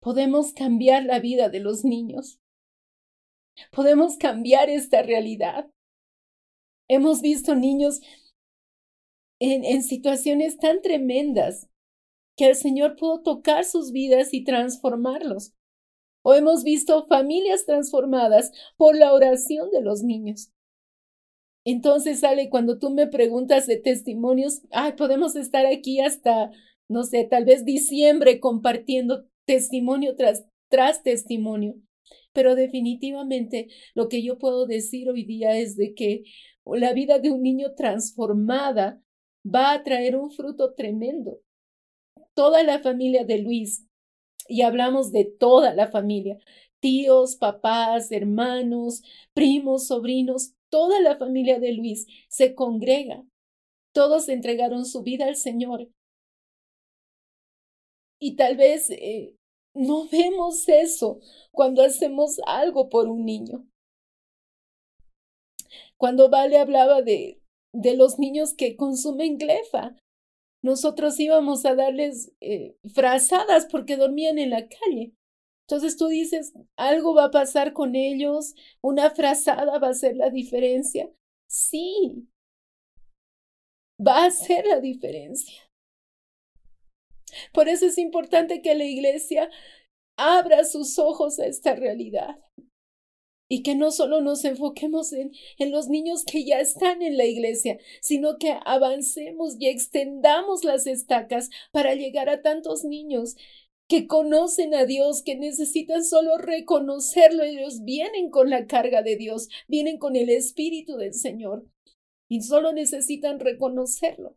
podemos cambiar la vida de los niños. Podemos cambiar esta realidad. Hemos visto niños en, en situaciones tan tremendas que el Señor pudo tocar sus vidas y transformarlos. O hemos visto familias transformadas por la oración de los niños. Entonces, sale cuando tú me preguntas de testimonios, ay, podemos estar aquí hasta, no sé, tal vez diciembre compartiendo testimonio tras, tras testimonio. Pero definitivamente lo que yo puedo decir hoy día es de que la vida de un niño transformada va a traer un fruto tremendo. Toda la familia de Luis, y hablamos de toda la familia, tíos, papás, hermanos, primos, sobrinos, toda la familia de Luis se congrega. Todos entregaron su vida al Señor. Y tal vez eh, no vemos eso cuando hacemos algo por un niño. Cuando Vale hablaba de, de los niños que consumen glefa, nosotros íbamos a darles eh, frazadas porque dormían en la calle. Entonces tú dices, algo va a pasar con ellos, una frazada va a ser la diferencia. Sí, va a hacer la diferencia. Por eso es importante que la iglesia abra sus ojos a esta realidad y que no solo nos enfoquemos en, en, los niños que ya están en la iglesia, sino que avancemos y extendamos las estacas para llegar a tantos niños que conocen a Dios, que necesitan solo reconocerlo. Ellos vienen con la carga de Dios, vienen con el Espíritu del Señor y solo necesitan reconocerlo.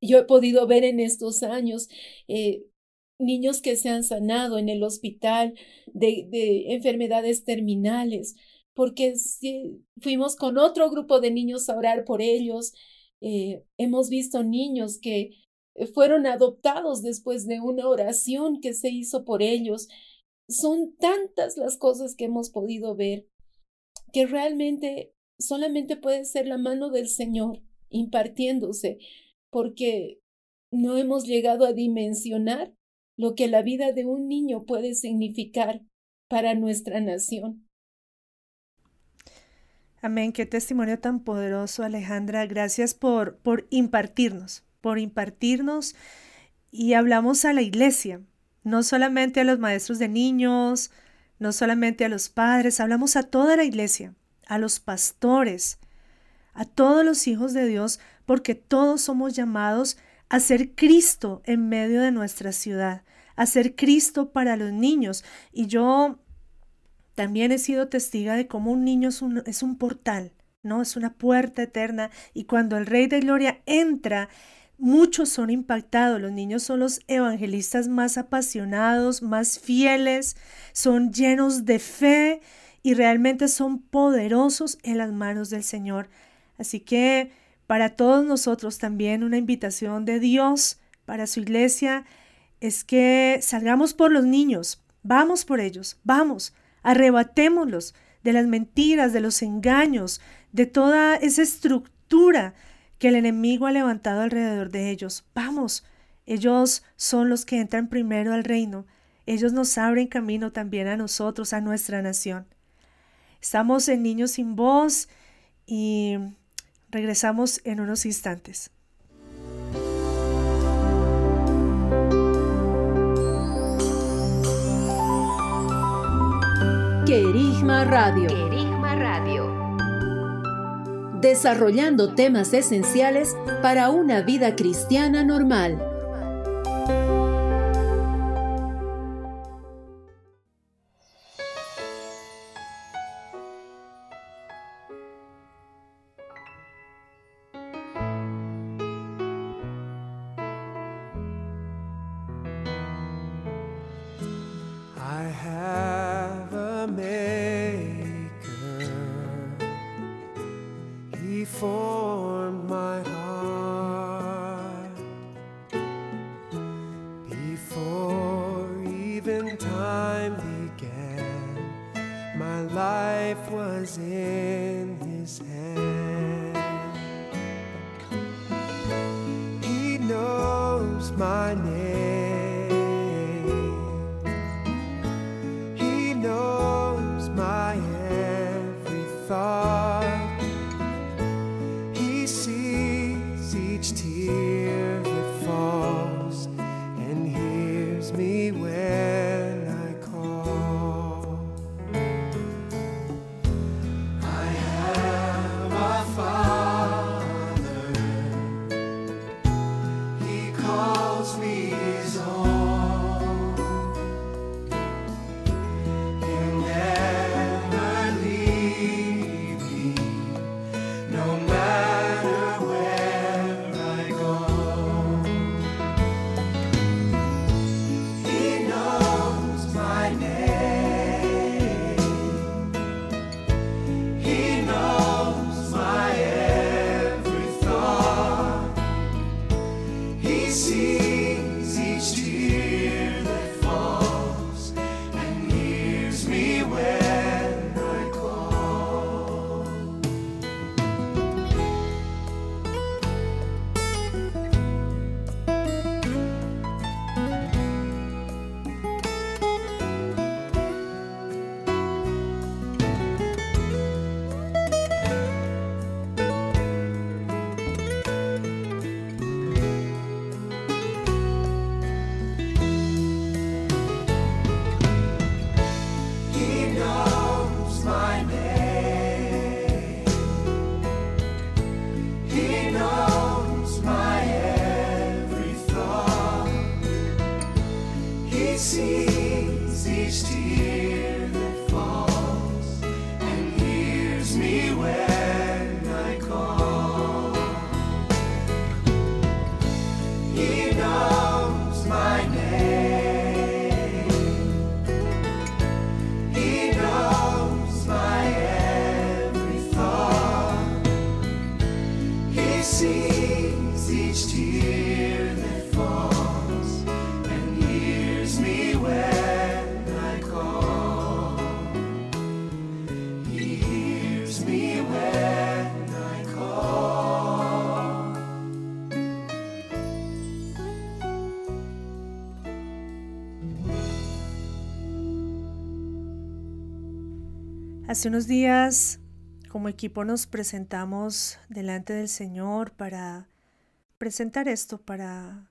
Yo he podido ver en estos años eh, niños que se han sanado en el hospital de, de enfermedades terminales, porque si fuimos con otro grupo de niños a orar por ellos. Eh, hemos visto niños que fueron adoptados después de una oración que se hizo por ellos. Son tantas las cosas que hemos podido ver que realmente solamente puede ser la mano del Señor impartiéndose, porque no hemos llegado a dimensionar lo que la vida de un niño puede significar para nuestra nación. Amén, qué testimonio tan poderoso, Alejandra. Gracias por, por impartirnos, por impartirnos y hablamos a la iglesia, no solamente a los maestros de niños, no solamente a los padres, hablamos a toda la iglesia, a los pastores, a todos los hijos de Dios, porque todos somos llamados a ser Cristo en medio de nuestra ciudad, a ser Cristo para los niños. Y yo también he sido testiga de cómo un niño es un, es un portal, ¿no? Es una puerta eterna. Y cuando el Rey de Gloria entra, muchos son impactados. Los niños son los evangelistas más apasionados, más fieles, son llenos de fe y realmente son poderosos en las manos del Señor. Así que para todos nosotros también una invitación de Dios para su iglesia es que salgamos por los niños, vamos por ellos, vamos, arrebatémoslos de las mentiras, de los engaños, de toda esa estructura que el enemigo ha levantado alrededor de ellos. Vamos, ellos son los que entran primero al reino, ellos nos abren camino también a nosotros, a nuestra nación. Estamos en Niños sin Voz y Regresamos en unos instantes. Querigma Radio. Querigma. Desarrollando temas esenciales para una vida cristiana normal. Hace unos días, como equipo, nos presentamos delante del Señor para presentar esto, para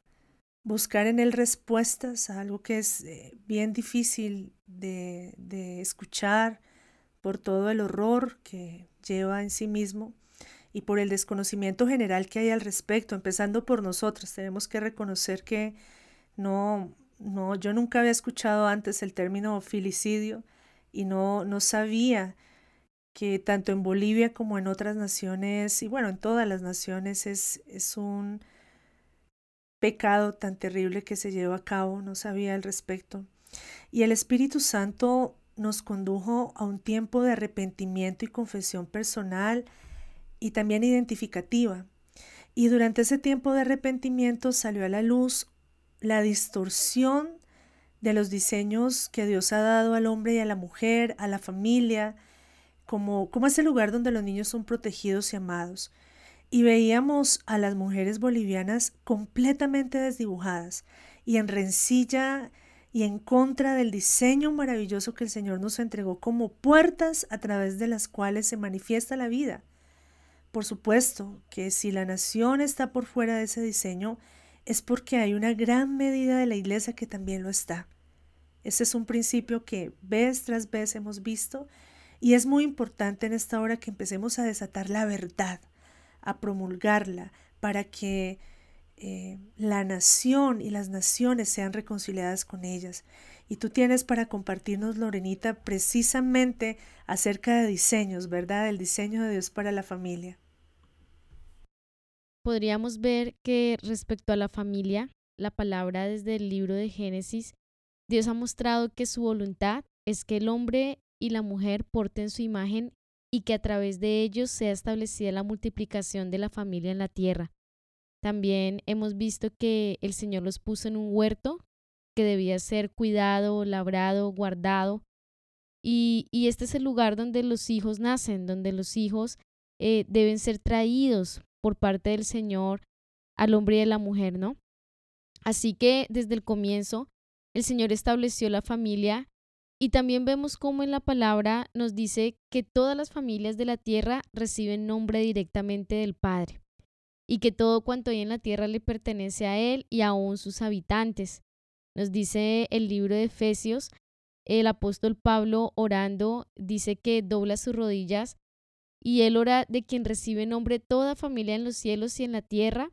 buscar en Él respuestas a algo que es eh, bien difícil de, de escuchar por todo el horror que lleva en sí mismo y por el desconocimiento general que hay al respecto, empezando por nosotros. Tenemos que reconocer que no, no, yo nunca había escuchado antes el término filicidio y no, no sabía que tanto en Bolivia como en otras naciones, y bueno, en todas las naciones es, es un pecado tan terrible que se lleva a cabo, no sabía al respecto. Y el Espíritu Santo nos condujo a un tiempo de arrepentimiento y confesión personal y también identificativa. Y durante ese tiempo de arrepentimiento salió a la luz la distorsión de los diseños que Dios ha dado al hombre y a la mujer, a la familia, como, como ese lugar donde los niños son protegidos y amados. Y veíamos a las mujeres bolivianas completamente desdibujadas y en rencilla y en contra del diseño maravilloso que el Señor nos entregó como puertas a través de las cuales se manifiesta la vida. Por supuesto que si la nación está por fuera de ese diseño, es porque hay una gran medida de la iglesia que también lo está. Ese es un principio que vez tras vez hemos visto y es muy importante en esta hora que empecemos a desatar la verdad, a promulgarla, para que eh, la nación y las naciones sean reconciliadas con ellas. Y tú tienes para compartirnos, Lorenita, precisamente acerca de diseños, ¿verdad? El diseño de Dios para la familia podríamos ver que respecto a la familia, la palabra desde el libro de Génesis, Dios ha mostrado que su voluntad es que el hombre y la mujer porten su imagen y que a través de ellos sea establecida la multiplicación de la familia en la tierra. También hemos visto que el Señor los puso en un huerto que debía ser cuidado, labrado, guardado. Y, y este es el lugar donde los hijos nacen, donde los hijos eh, deben ser traídos por parte del Señor al hombre y a la mujer, ¿no? Así que desde el comienzo el Señor estableció la familia y también vemos cómo en la palabra nos dice que todas las familias de la tierra reciben nombre directamente del Padre y que todo cuanto hay en la tierra le pertenece a Él y aún sus habitantes. Nos dice el libro de Efesios, el apóstol Pablo orando dice que dobla sus rodillas y él ora de quien recibe nombre toda familia en los cielos y en la tierra,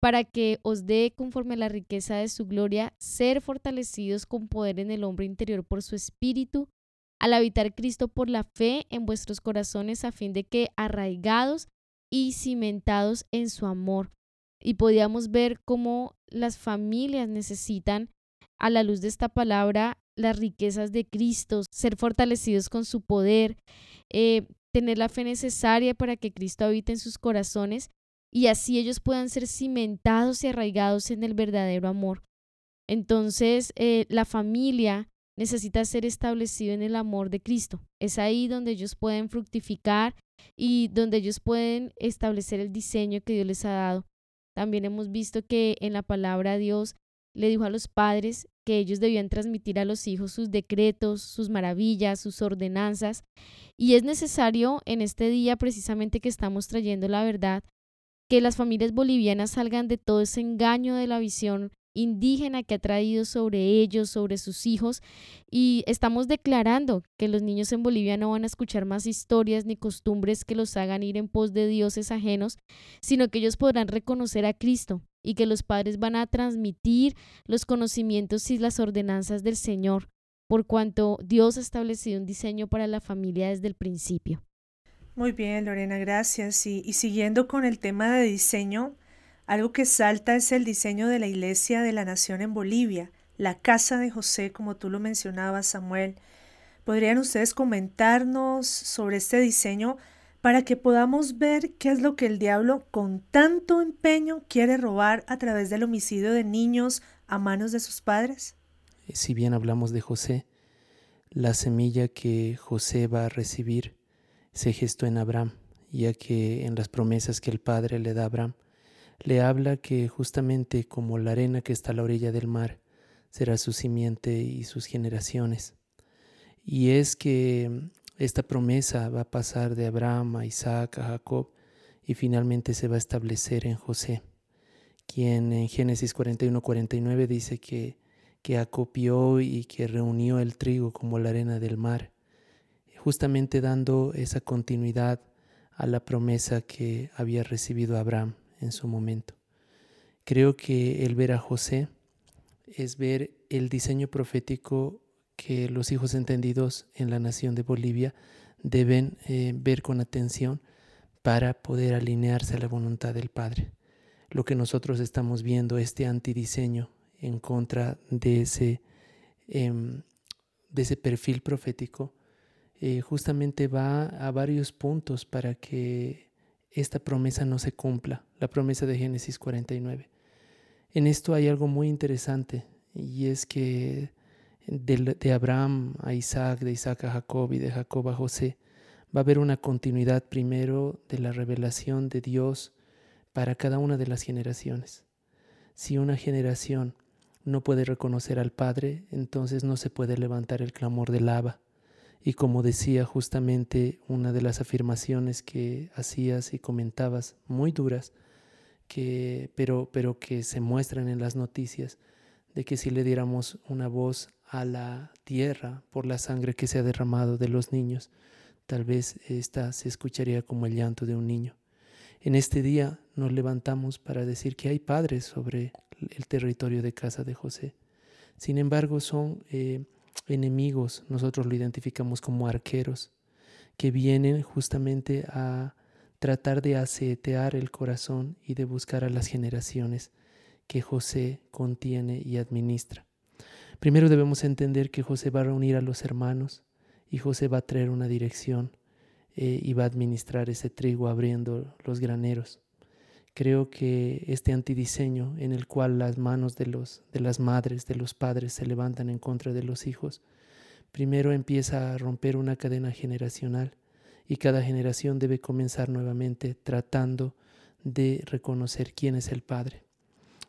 para que os dé, conforme a la riqueza de su gloria, ser fortalecidos con poder en el hombre interior por su espíritu, al habitar Cristo por la fe en vuestros corazones, a fin de que, arraigados y cimentados en su amor, y podíamos ver cómo las familias necesitan, a la luz de esta palabra, las riquezas de Cristo, ser fortalecidos con su poder, eh, tener la fe necesaria para que Cristo habite en sus corazones y así ellos puedan ser cimentados y arraigados en el verdadero amor. Entonces, eh, la familia necesita ser establecido en el amor de Cristo. Es ahí donde ellos pueden fructificar y donde ellos pueden establecer el diseño que Dios les ha dado. También hemos visto que en la palabra Dios le dijo a los padres que ellos debían transmitir a los hijos sus decretos, sus maravillas, sus ordenanzas. Y es necesario en este día precisamente que estamos trayendo la verdad, que las familias bolivianas salgan de todo ese engaño de la visión indígena que ha traído sobre ellos, sobre sus hijos, y estamos declarando que los niños en Bolivia no van a escuchar más historias ni costumbres que los hagan ir en pos de dioses ajenos, sino que ellos podrán reconocer a Cristo y que los padres van a transmitir los conocimientos y las ordenanzas del Señor, por cuanto Dios ha establecido un diseño para la familia desde el principio. Muy bien, Lorena, gracias. Y, siguiendo con el tema de diseño, algo que salta es el diseño de la Iglesia de la Nación en Bolivia, la Casa de José, como tú lo mencionabas, Samuel. ¿Podrían ustedes comentarnos sobre este diseño para que podamos ver qué es lo que el diablo con tanto empeño quiere robar a través del homicidio de niños a manos de sus padres? Si bien hablamos de José, la semilla que José va a recibir se gestó en Abraham, ya que en las promesas que el Padre le da a Abraham, le habla que justamente como la arena que está a la orilla del mar, será su simiente y sus generaciones. Y es que esta promesa va a pasar de Abraham a Isaac, a Jacob, y finalmente se va a establecer en José, quien en Génesis 41-49 dice que, que acopió y que reunió el trigo como la arena del mar, justamente dando esa continuidad a la promesa que había recibido Abraham en su momento. Creo que el ver a José es ver el diseño profético que los hijos entendidos en la nación de Bolivia deben eh, ver con atención para poder alinearse a la voluntad del Padre. Lo que nosotros estamos viendo, este antidiseño en contra de ese, em, de ese perfil profético, eh, justamente va a varios puntos para que esta promesa no se cumpla, la promesa de Génesis 49. En esto hay algo muy interesante y es que de, de, Abraham a Isaac, de Isaac a Jacob y de Jacob a José, va a haber una continuidad primero de la revelación de Dios para cada una de las generaciones. Si una generación no puede reconocer al Padre, entonces no se puede levantar el clamor del Abba. Y como decía justamente una de las afirmaciones que hacías y comentabas, muy duras, que, pero, pero que se muestran en las noticias, de que si le diéramos una voz a la tierra por la sangre que se ha derramado de los niños, tal vez esta se escucharía como el llanto de un niño. En este día nos levantamos para decir que hay padres sobre el territorio de casa de José. Sin embargo, son eh, enemigos, nosotros lo identificamos como arqueros, que vienen justamente a tratar de asetear el corazón y de buscar a las generaciones que José contiene y administra. Primero debemos entender que José va a reunir a los hermanos y José va a traer una dirección eh, y va a administrar ese trigo abriendo los graneros. Creo que este antidiseño en el cual las manos de, de las madres, de los padres se levantan en contra de los hijos, primero empieza a romper una cadena generacional y cada generación debe comenzar nuevamente tratando de reconocer quién es el Padre.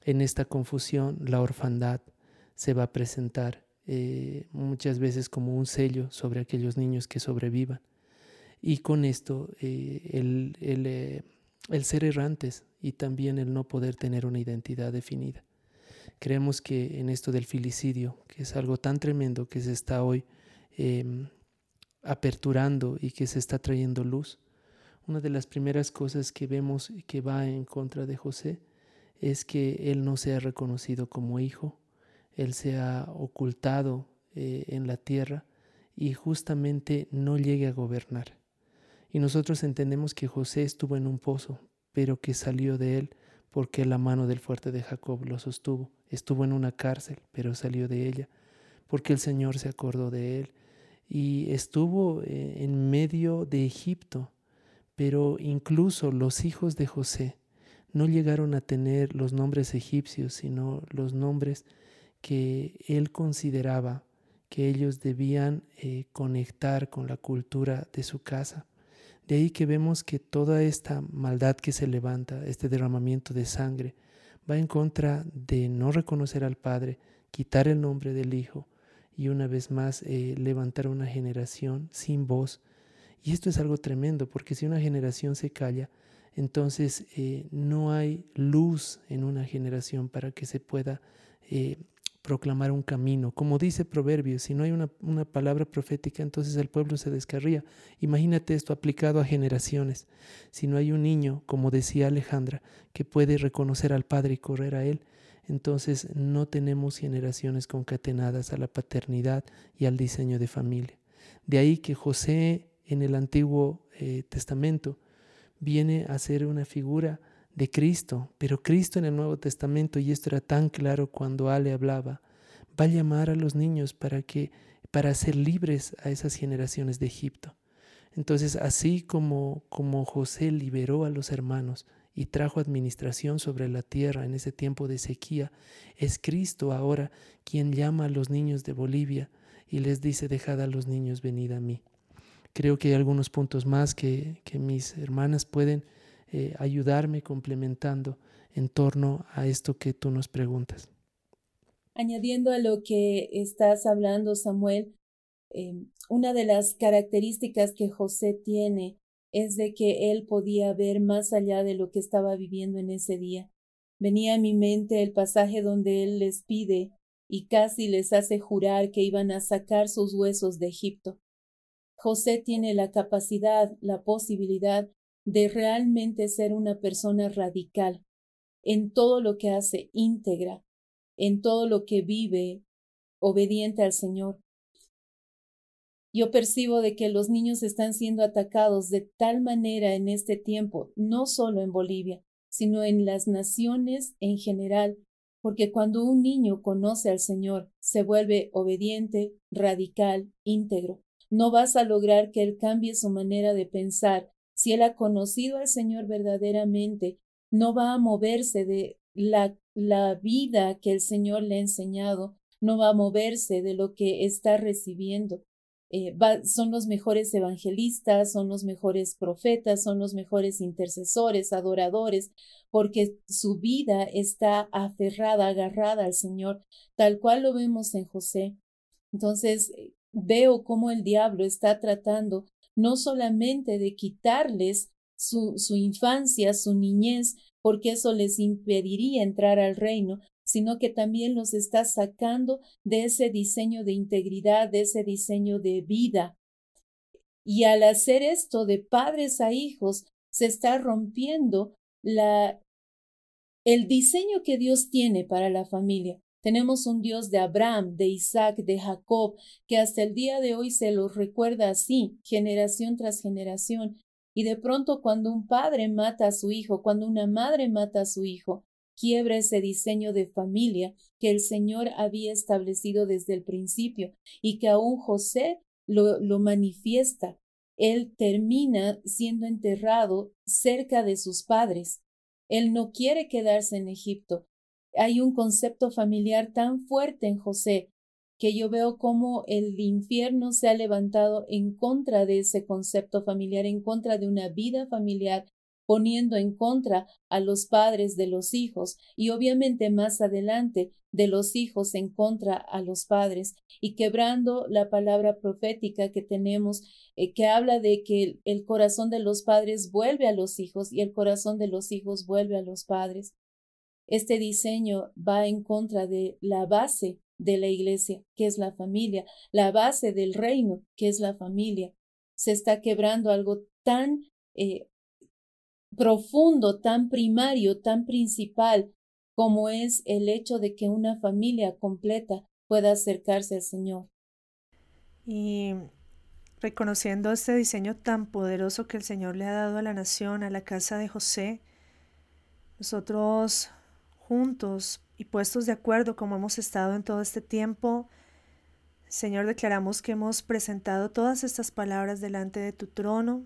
En esta confusión la orfandad se va a presentar eh, muchas veces como un sello sobre aquellos niños que sobrevivan. Y con esto eh, el, el, eh, el, ser errantes y también el no poder tener una identidad definida. Creemos que en esto del filicidio, que es algo tan tremendo que se está hoy em, aperturando y que se está trayendo luz, una de las primeras cosas que vemos que va en contra de José es que él no sea reconocido como hijo, él se ha ocultado eh, en la tierra y justamente no llegue a gobernar. Y nosotros entendemos que José estuvo en un pozo, pero que salió de él porque la mano del fuerte de Jacob lo sostuvo. Estuvo en una cárcel, pero salió de ella, porque el Señor se acordó de él. Y estuvo eh, en medio de Egipto, pero incluso los hijos de José no llegaron a tener los nombres egipcios, sino los nombres que él consideraba que ellos debían eh, conectar con la cultura de su casa. De ahí que vemos que toda esta maldad que se levanta, este derramamiento de sangre, va en contra de no reconocer al Padre, quitar el nombre del Hijo y una vez más eh, levantar una generación sin voz. Y esto es algo tremendo, porque si una generación se calla, entonces eh, no hay luz en una generación para que se pueda proclamar un camino. Como dice Proverbios, si no hay una, palabra profética, entonces el pueblo se descarría. Imagínate esto aplicado a generaciones. Si no hay un niño, como decía Alejandra, que puede reconocer al Padre y correr a Él, entonces no tenemos generaciones concatenadas a la paternidad y al diseño de familia. De ahí que José en el Antiguo eh, Testamento viene a ser una figura de Cristo, pero Cristo en el Nuevo Testamento, y esto era tan claro cuando Ale hablaba, va a llamar a los niños para que para ser libres a esas generaciones de Egipto. Entonces, así como como José liberó a los hermanos y trajo administración sobre la tierra en ese tiempo de sequía, es Cristo ahora quien llama a los niños de Bolivia y les dice, dejad a los niños venid a mí. creo que hay algunos puntos más que, mis hermanas pueden eh, ayudarme complementando en torno a esto que tú nos preguntas. Añadiendo a lo que estás hablando, Samuel, em, una de las características que José tiene es de que él podía ver más allá de lo que estaba viviendo en ese día. Venía a mi mente el pasaje donde él les pide y casi les hace jurar que iban a sacar sus huesos de Egipto. José tiene la capacidad, la posibilidad de realmente ser una persona radical en todo lo que hace íntegra, en todo lo que vive obediente al Señor. Yo percibo de que los niños están siendo atacados de tal manera en este tiempo, no solo en Bolivia, sino en las naciones en general, porque cuando un niño conoce al Señor, se vuelve obediente, radical, íntegro. No vas a lograr que Él cambie su manera de pensar. Si Él ha conocido al Señor verdaderamente, no va a moverse de la, la vida que el Señor le ha enseñado, no va a moverse de lo que está recibiendo. Eh, son los mejores evangelistas, son los mejores profetas, son los mejores intercesores, adoradores, porque su vida está aferrada, agarrada al Señor, tal cual lo vemos en José. Entonces, eh, veo cómo el diablo está tratando no solamente de quitarles su, su infancia, su niñez, porque eso les impediría entrar al reino, sino que también los está sacando de ese diseño de integridad, de ese diseño de vida. Y al hacer esto de padres a hijos, se está rompiendo la, el diseño que Dios tiene para la familia. Tenemos un Dios de Abraham, de Isaac, de Jacob, que hasta el día de hoy se los recuerda así, generación tras generación. Y de pronto cuando un padre mata a su hijo, cuando una madre mata a su hijo, quiebra ese diseño de familia que el Señor había establecido desde el principio y que aún José lo, lo manifiesta. Él termina siendo enterrado cerca de sus padres. Él no quiere quedarse en Egipto. Hay un concepto familiar tan fuerte en José que yo veo como el infierno se ha levantado en contra de ese concepto familiar, en contra de una vida familiar poniendo en contra a los padres de los hijos y obviamente más adelante de los hijos en contra a los padres y quebrando la palabra profética que tenemos eh, que habla de que el corazón de los padres vuelve a los hijos y el corazón de los hijos vuelve a los padres. Este diseño va en contra de la base de la iglesia, que es la familia, la base del reino, que es la familia. Se está quebrando algo tan eh, profundo, tan primario, tan principal como es el hecho de que una familia completa pueda acercarse al Señor. Y reconociendo este diseño tan poderoso que el Señor le ha dado a la nación, a la casa de José, nosotros juntos y puestos de acuerdo como hemos estado en todo este tiempo, Señor, declaramos que hemos presentado todas estas palabras delante de tu trono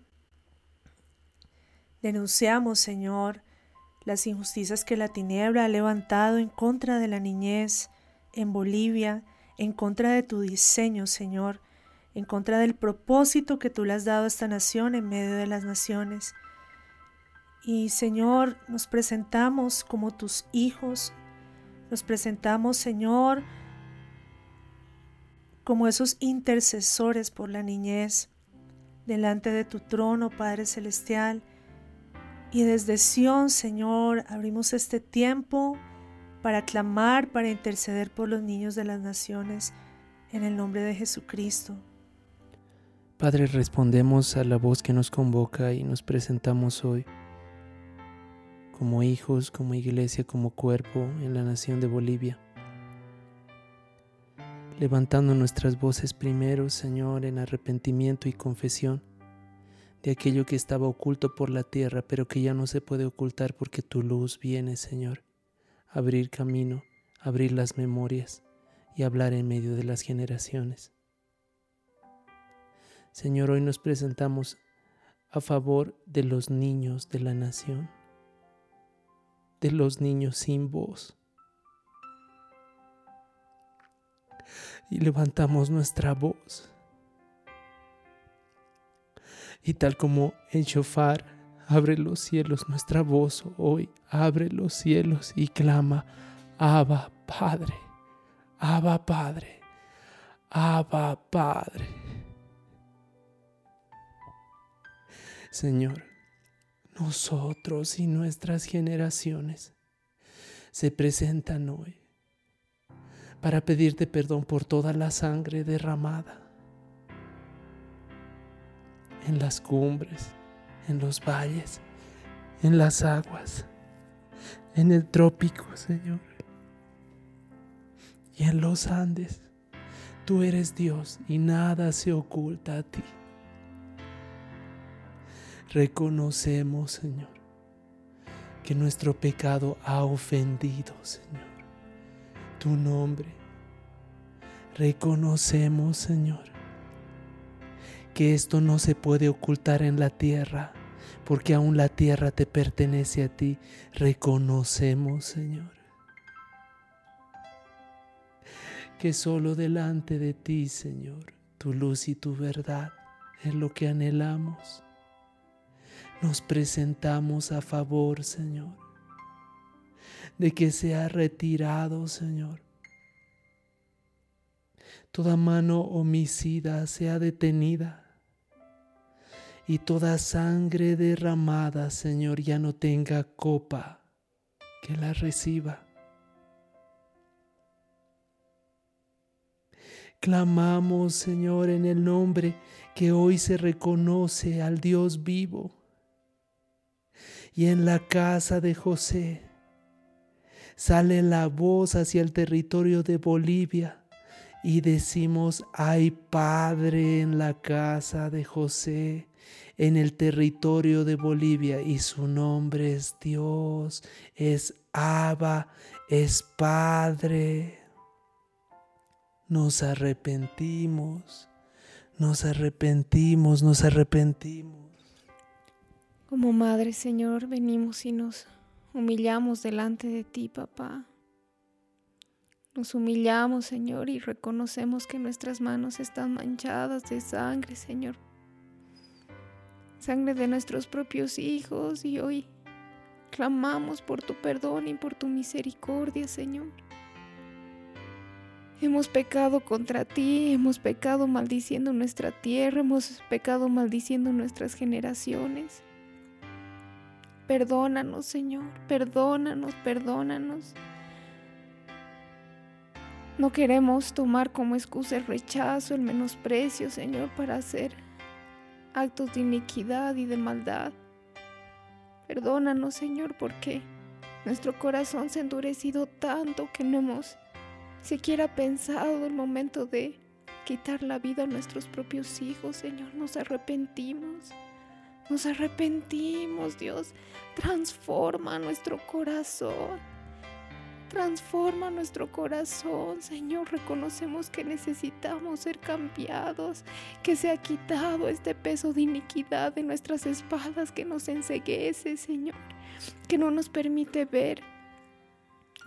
Denunciamos, Señor, las injusticias que la tiniebla ha levantado en contra de la niñez en Bolivia, en contra de tu diseño, Señor, en contra del propósito que tú le has dado a esta nación en medio de las naciones. Y Señor, nos presentamos como tus hijos, nos presentamos, Señor, como esos intercesores por la niñez, delante de tu trono, Padre Celestial, y desde Sión, Señor, abrimos este tiempo para clamar, para interceder por los niños de las naciones, en el nombre de Jesucristo. Padre, respondemos a la voz que nos convoca y nos presentamos hoy como hijos, como iglesia, como cuerpo en la nación de Bolivia. Levantando nuestras voces primero, Señor, en arrepentimiento y confesión de aquello que estaba oculto por la tierra, pero que ya no se puede ocultar porque tu luz viene, Señor. Abrir camino, abrir las memorias y hablar en medio de las generaciones. Señor, hoy nos presentamos a favor de los niños de la nación, de los niños sin voz. Y levantamos nuestra voz Y tal como en shofar abre los cielos, nuestra voz hoy abre los cielos y clama, Abba Padre, Abba Padre, Abba Padre. Señor, nosotros y nuestras generaciones se presentan hoy para pedirte perdón por toda la sangre derramada en las cumbres, en los valles, en las aguas, en el trópico, Señor, y en los Andes. Tú eres Dios y nada se oculta a ti. Reconocemos, Señor, que nuestro pecado ha ofendido, Señor, tu nombre. Reconocemos, Señor, que esto no se puede ocultar en la tierra, porque aún la tierra te pertenece a ti. Reconocemos, Señor, que solo delante de ti, Señor, tu luz y tu verdad es lo que anhelamos nos presentamos a favor, Señor, de que sea retirado, Señor. Toda mano homicida sea detenida y toda sangre derramada, Señor, ya no tenga copa que la reciba. Clamamos, Señor, en el nombre que hoy se reconoce al Dios vivo y en la casa de José sale la voz hacia el territorio de Bolivia y decimos, hay Padre en la casa de José, en el territorio de Bolivia, y su nombre es Dios, es Abba, es Padre. Nos arrepentimos, nos arrepentimos, nos arrepentimos. Como Madre, Señor, venimos y nos humillamos delante de ti, papá. Nos humillamos, Señor, y reconocemos que nuestras manos están manchadas de sangre, Señor. Sangre de nuestros propios hijos y hoy clamamos por tu perdón y por tu misericordia, Señor. Hemos pecado contra ti, hemos pecado maldiciendo nuestra tierra, hemos pecado maldiciendo nuestras generaciones. Perdónanos, Señor, perdónanos, perdónanos. No queremos tomar como excusa el rechazo, el menosprecio, Señor, para hacer actos de iniquidad y de maldad. Perdónanos, Señor, porque nuestro corazón se ha endurecido tanto que no hemos siquiera pensado el momento de quitar la vida a nuestros propios hijos, Señor. Nos arrepentimos. Nos arrepentimos, Dios. Transforma nuestro corazón. Transforma nuestro corazón, Señor. Reconocemos que necesitamos ser cambiados, que se ha quitado este peso de iniquidad de nuestras espaldas que nos enseguece, Señor, que no nos permite ver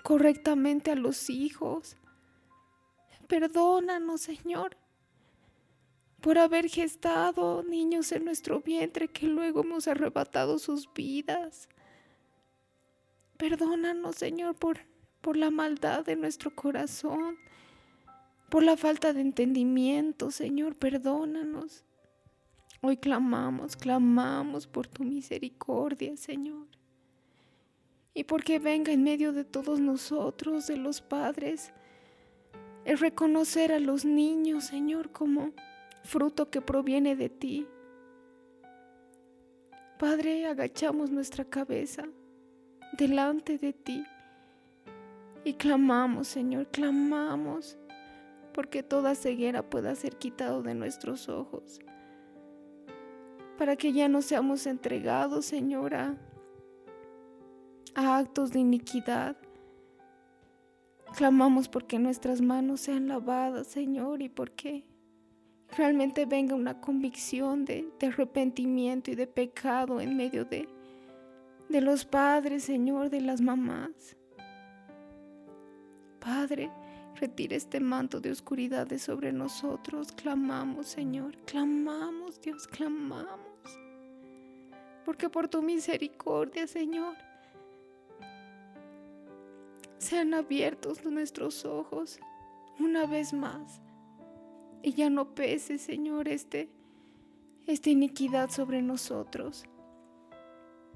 correctamente a los hijos. Perdónanos, Señor por haber gestado niños en nuestro vientre que luego hemos arrebatado sus vidas. Perdónanos, Señor, por, por la maldad de nuestro corazón, por la falta de entendimiento, Señor, perdónanos. Hoy clamamos, clamamos por tu misericordia, Señor. Y porque venga en medio de todos nosotros, de los padres, el reconocer a los niños, Señor, como fruto que proviene de ti. Padre, agachamos nuestra cabeza delante de ti y clamamos, Señor, clamamos porque toda ceguera pueda ser quitado de nuestros ojos, para que ya no seamos entregados, Señora, a actos de iniquidad. Clamamos porque nuestras manos sean lavadas, Señor, y porque realmente venga una convicción de, arrepentimiento y de pecado en medio de, de los padres, Señor, de las mamás. Padre, retira este manto de oscuridad de sobre nosotros. Clamamos, Señor, clamamos, Dios, clamamos. porque por tu misericordia, Señor, sean abiertos nuestros ojos una vez más y ya no pese, Señor, este, esta iniquidad sobre nosotros.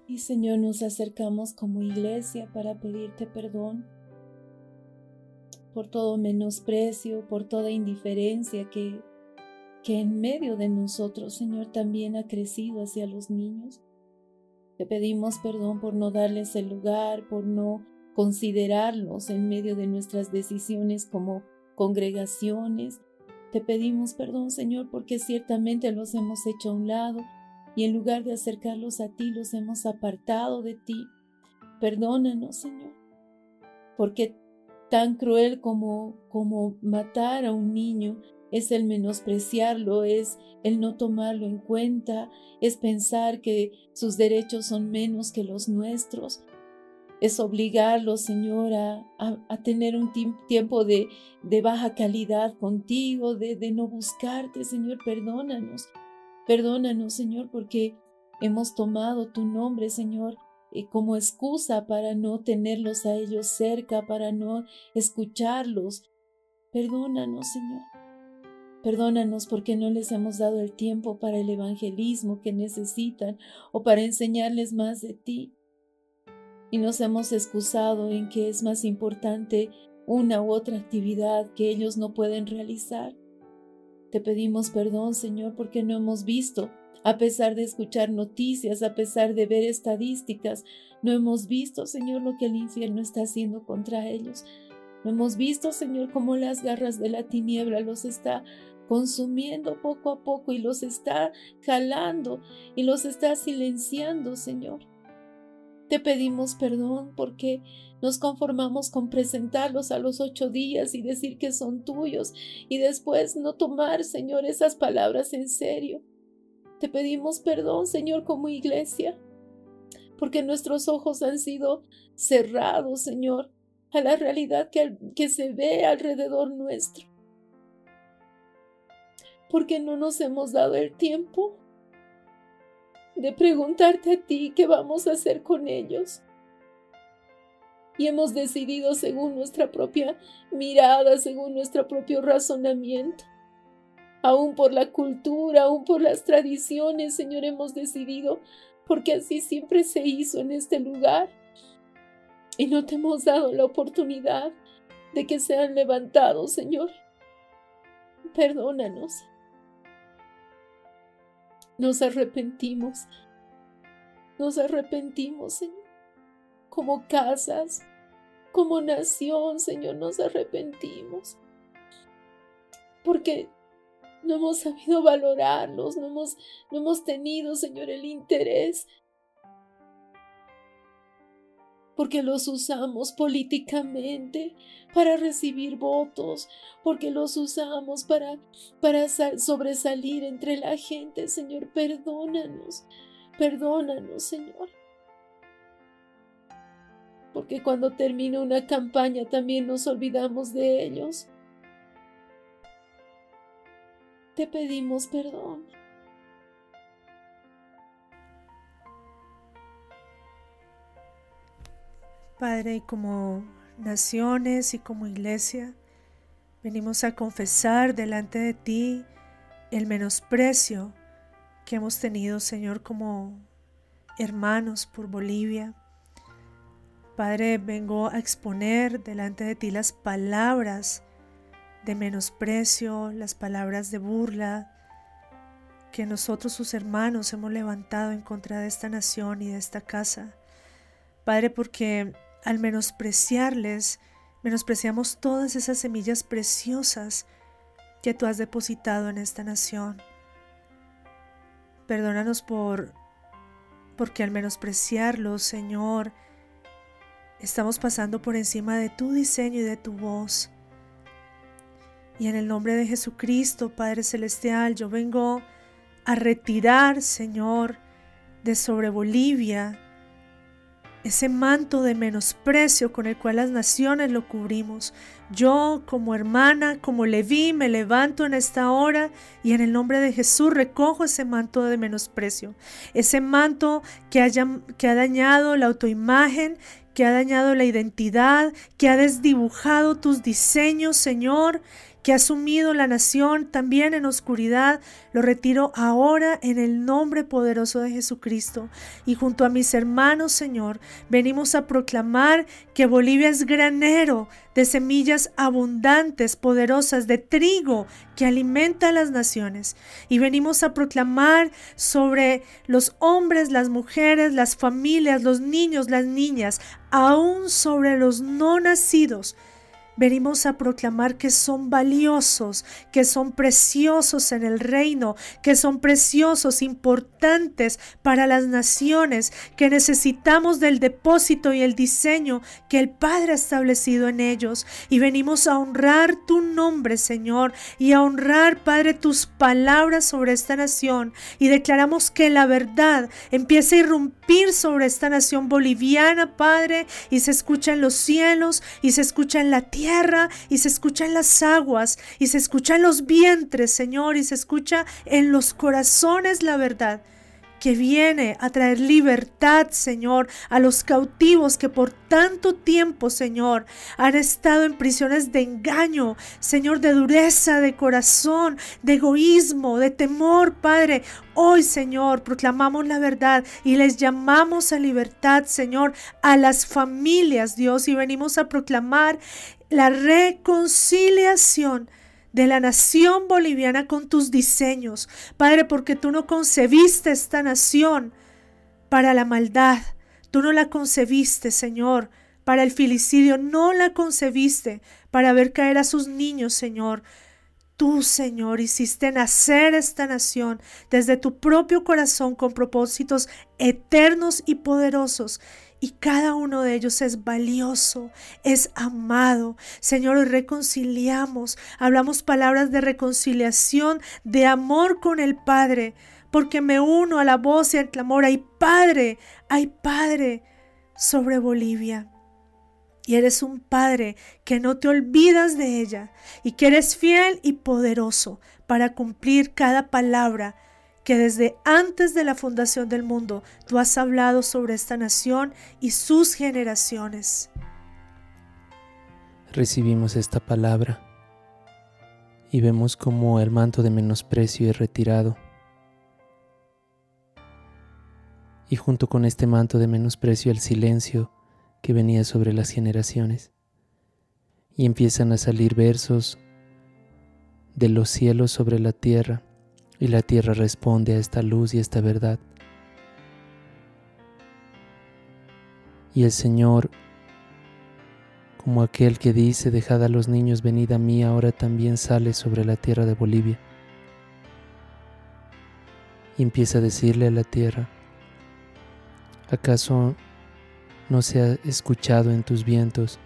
Y Señor, nos acercamos como iglesia para pedirte perdón por todo menosprecio, por toda indiferencia que, que en medio de nosotros, Señor, también ha crecido hacia los niños. Te pedimos perdón por no darles el lugar, por no considerarlos en medio de nuestras decisiones como congregaciones. Te pedimos perdón, Señor, porque ciertamente los hemos hecho a un lado y en lugar de acercarlos a ti, los hemos apartado de ti. Perdónanos, Señor, porque tan cruel como, como matar a un niño es el menospreciarlo, es el no tomarlo en cuenta, es pensar que sus derechos son menos que los nuestros es obligarlo, Señor, a, tener un tiempo de, de, baja calidad contigo, de, de no buscarte, Señor, perdónanos. Perdónanos, Señor, porque hemos tomado tu nombre, Señor, eh, como excusa para no tenerlos a ellos cerca, para no escucharlos. Perdónanos, Señor. Perdónanos porque no les hemos dado el tiempo para el evangelismo que necesitan o para enseñarles más de ti y nos hemos excusado en que es más importante una u otra actividad que ellos no pueden realizar. Te pedimos perdón, Señor, porque no hemos visto, a pesar de escuchar noticias, a pesar de ver estadísticas, no hemos visto, Señor, lo que el infierno está haciendo contra ellos. No hemos visto, Señor, cómo las garras de la tiniebla los está consumiendo poco a poco y los está jalando y los está silenciando, Señor. Te pedimos perdón porque nos conformamos con presentarlos a los ocho días y decir que son tuyos y después no tomar, Señor, esas palabras en serio. Te pedimos perdón, Señor, como iglesia, porque nuestros ojos han sido cerrados, Señor, a la realidad que, que se ve alrededor nuestro. Porque no nos hemos dado el tiempo de preguntarte a ti qué vamos a hacer con ellos. Y hemos decidido según nuestra propia mirada, según nuestro propio razonamiento. Aún por la cultura, aún por las tradiciones, Señor, hemos decidido, porque así siempre se hizo en este lugar. Y no te hemos dado la oportunidad de que sean levantados, Señor. Perdónanos. Nos arrepentimos. Nos arrepentimos, Señor. Como casas, como nación, Señor, nos arrepentimos. Porque no hemos sabido valorarlos, no hemos, no hemos tenido, Señor, el interés porque los usamos políticamente para recibir votos, porque los usamos para, para sobresalir entre la gente. Señor, perdónanos, perdónanos, Señor. Porque cuando termina una campaña también nos olvidamos de ellos. Te pedimos perdón. Padre, y como naciones y como iglesia, venimos a confesar delante de ti el menosprecio que hemos tenido, Señor, como hermanos por Bolivia. Padre, vengo a exponer delante de ti las palabras de menosprecio, las palabras de burla que nosotros sus hermanos hemos levantado en contra de esta nación y de esta casa. Padre, porque al menospreciarles, menospreciamos todas esas semillas preciosas que tú has depositado en esta nación. Perdónanos por porque al menospreciarlos, Señor, estamos pasando por encima de tu diseño y de tu voz. Y en el nombre de Jesucristo, Padre Celestial, yo vengo a retirar, Señor, de sobre Bolivia ese manto de menosprecio con el cual las naciones lo cubrimos. Yo como hermana, como Leví, me levanto en esta hora y en el nombre de Jesús recojo ese manto de menosprecio, ese manto que, que ha dañado la autoimagen, que ha dañado la identidad, que ha desdibujado tus diseños, Señor, que ha sumido la nación también en oscuridad, lo retiro ahora en el nombre poderoso de Jesucristo. Y junto a mis hermanos, Señor, venimos a proclamar que Bolivia es granero de semillas abundantes, poderosas, de trigo que alimenta a las naciones. Y venimos a proclamar sobre los hombres, las mujeres, las familias, los niños, las niñas, aún sobre los no nacidos Venimos a proclamar que son valiosos, que son preciosos en el reino, que son preciosos, importantes para las naciones, que necesitamos del depósito y el diseño que el Padre ha establecido en ellos. Y venimos a honrar tu nombre, Señor, y a honrar, Padre, tus palabras sobre esta nación. Y declaramos que la verdad empieza a irrumpir sobre esta nación boliviana, Padre, y se escucha en los cielos y se escucha en la tierra y se escucha en las aguas y se escucha en los vientres, Señor, y se escucha en los corazones la verdad que viene a traer libertad, Señor, a los cautivos que por tanto tiempo, Señor, han estado en prisiones de engaño, Señor, de dureza de corazón, de egoísmo, de temor, Padre. Hoy, Señor, proclamamos la verdad y les llamamos a libertad, Señor, a las familias, Dios, y venimos a proclamar la reconciliación de la nación boliviana con tus diseños. Padre, porque tú no concebiste esta nación para la maldad. Tú no la concebiste, Señor, para el filicidio. No la concebiste para ver caer a sus niños, Señor. Tú, Señor, hiciste nacer esta nación desde tu propio corazón con propósitos eternos y poderosos y cada uno de ellos es valioso, es amado. Señor, reconciliamos, hablamos palabras de reconciliación, de amor con el Padre, porque me uno a la voz y al clamor. Hay Padre, hay Padre sobre Bolivia. Y eres un Padre que no te olvidas de ella y que eres fiel y poderoso para cumplir cada palabra que desde antes de la fundación del mundo tú has hablado sobre esta nación y sus generaciones. Recibimos esta palabra y vemos como el manto de menosprecio es retirado. Y junto con este manto de menosprecio el silencio que venía sobre las generaciones. Y empiezan a salir versos de los cielos sobre la tierra y la tierra responde a esta luz y esta verdad. Y el Señor, como aquel que dice, dejad a los niños, venid a mí, ahora también sale sobre la tierra de Bolivia. Y empieza a decirle a la tierra, ¿acaso no se ha escuchado en tus vientos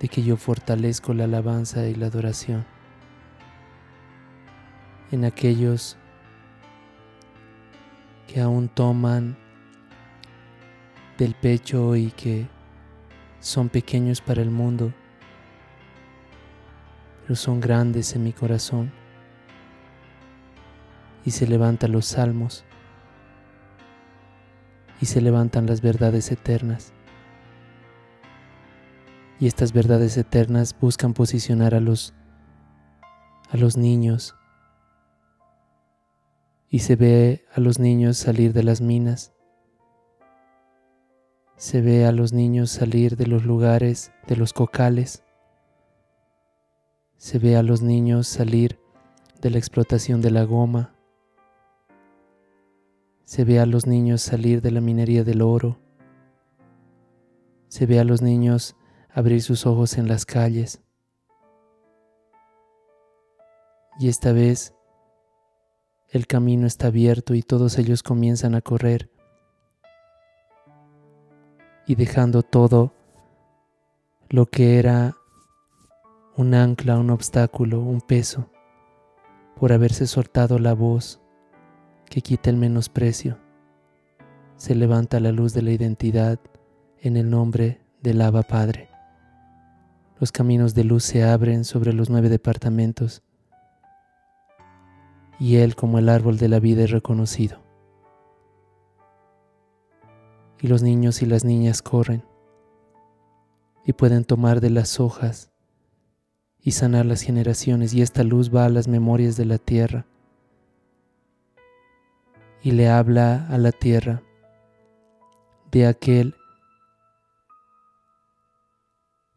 de que yo fortalezco la alabanza y la adoración? En aquellos que aún toman del pecho y que son pequeños para el mundo, pero son grandes en mi corazón. Y se levantan los salmos y se levantan las verdades eternas. Y estas verdades eternas buscan posicionar a los a los niños y se ve a los niños salir de las minas. Se ve a los niños salir de los lugares, de los cocales. Se ve a los niños salir de la explotación de la goma. Se ve a los niños salir de la minería del oro. Se ve a los niños abrir sus ojos en las calles. Y esta vez el camino está abierto y todos ellos comienzan a correr y dejando todo lo que era un ancla, un obstáculo, un peso, por haberse soltado la voz que quita el menosprecio, se levanta la luz de la identidad en el nombre del Abba Padre. Los caminos de luz se abren sobre los nueve departamentos y Él como el árbol de la vida es reconocido. Y los niños y las niñas corren y pueden tomar de las hojas y sanar las generaciones y esta luz va a las memorias de la tierra y le habla a la tierra de aquel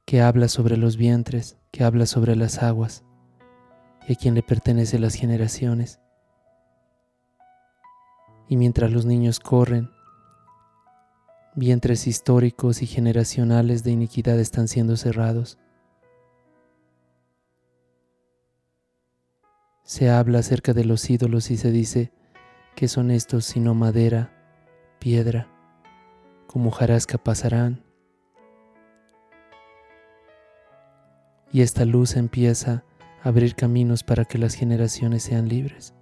que habla sobre los vientres, que habla sobre las aguas y a quien le pertenece las generaciones. Y mientras los niños corren, vientres históricos y generacionales de iniquidad están siendo cerrados. Se habla acerca de los ídolos y se dice que son estos sino madera, piedra, como jarasca pasarán. Y esta luz empieza abrir caminos para que las generaciones sean libres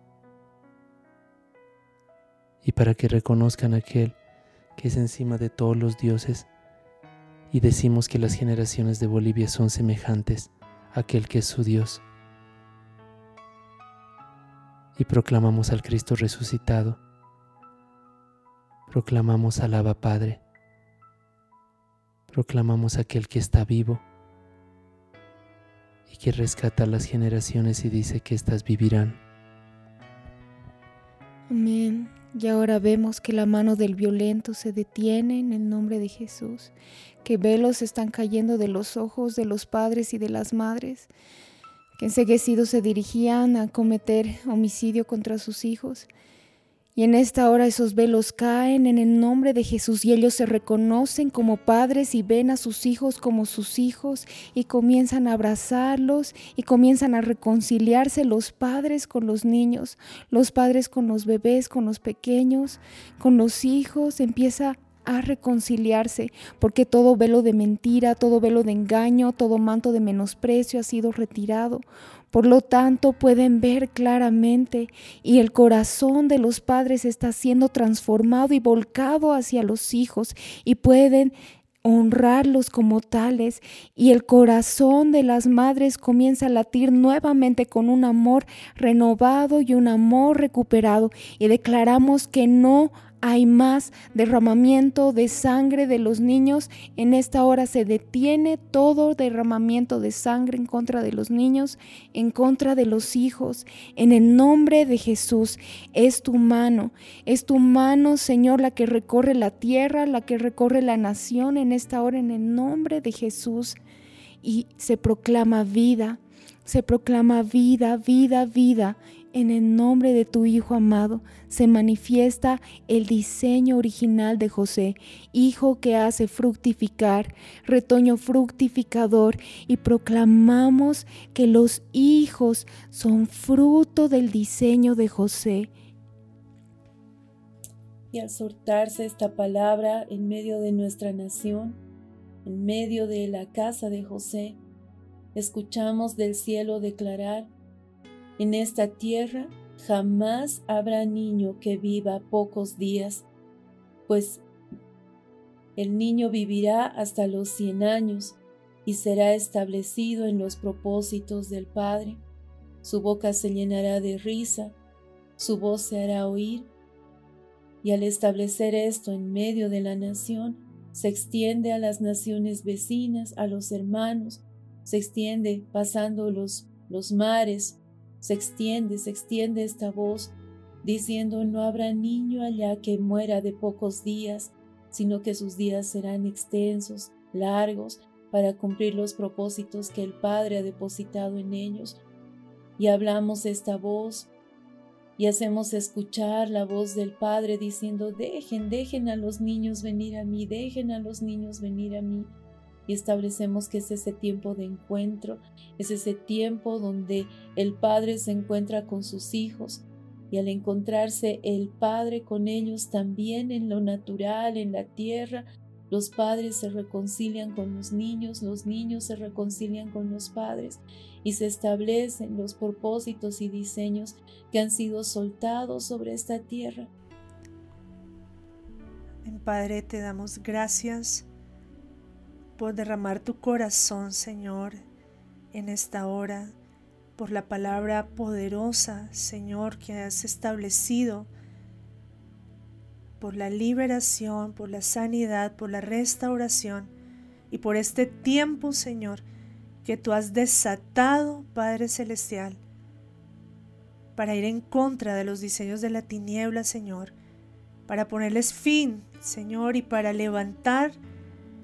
y para que reconozcan aquel que es encima de todos los dioses. Y decimos que las generaciones de Bolivia son semejantes a aquel que es su Dios. Y proclamamos al Cristo resucitado. Proclamamos al Abba Padre, proclamamos aquel que está vivo y que rescata a las generaciones y dice que éstas vivirán. Amén. Y ahora vemos que la mano del violento se detiene en el nombre de Jesús, que velos están cayendo de los ojos de los padres y de las madres, que enseguecidos se dirigían a cometer homicidio contra sus hijos y en esta hora esos velos caen en el nombre de Jesús y ellos se reconocen como padres y ven a sus hijos como sus hijos y comienzan a abrazarlos y comienzan a reconciliarse los padres con los niños, los padres con los bebés, con los pequeños, con los hijos. Empieza a reconciliarse, porque todo velo de mentira, todo velo de engaño, todo manto de menosprecio ha sido retirado. Por lo tanto, pueden ver claramente y el corazón de los padres está siendo transformado y volcado hacia los hijos y pueden honrarlos como tales y el corazón de las madres comienza a latir nuevamente con un amor renovado y un amor recuperado y declaramos que no hay más derramamiento de sangre de los niños. En esta hora se detiene todo derramamiento de sangre en contra de los niños, en contra de los hijos. En el nombre de Jesús es tu mano, es tu mano, Señor, la que recorre la tierra, la que recorre la nación en esta hora, en el nombre de Jesús. Y se proclama vida, se proclama vida, vida, vida en el nombre de tu Hijo amado se manifiesta el diseño original de José, Hijo que hace fructificar, retoño fructificador, y proclamamos que los hijos son fruto del diseño de José. Y al soltarse esta palabra en medio de nuestra nación, en medio de la casa de José, escuchamos del cielo declarar, en esta tierra jamás habrá niño que viva pocos días, pues el niño vivirá hasta los cien años y será establecido en los propósitos del Padre. Su boca se llenará de risa, su voz se hará oír, y al establecer esto en medio de la nación, se extiende a las naciones vecinas, a los hermanos, se extiende pasando los, los mares, se extiende, se extiende esta voz, diciendo, no habrá niño allá que muera de pocos días, sino que sus días serán extensos, largos, para cumplir los propósitos que el Padre ha depositado en ellos. Y hablamos esta voz y hacemos escuchar la voz del Padre diciendo, dejen, dejen a los niños venir a mí, dejen a los niños venir a mí y establecemos que es ese tiempo de encuentro, es ese tiempo donde el Padre se encuentra con sus hijos y al encontrarse el Padre con ellos también en lo natural, en la tierra, los padres se reconcilian con los niños, los niños se reconcilian con los padres y se establecen los propósitos y diseños que han sido soltados sobre esta tierra. Padre, te damos gracias por derramar tu corazón, Señor, en esta hora, por la palabra poderosa, Señor, que has establecido, por la liberación, por la sanidad, por la restauración y por este tiempo, Señor, que tú has desatado, Padre Celestial, para ir en contra de los diseños de la tiniebla, Señor, para ponerles fin, Señor, y para levantar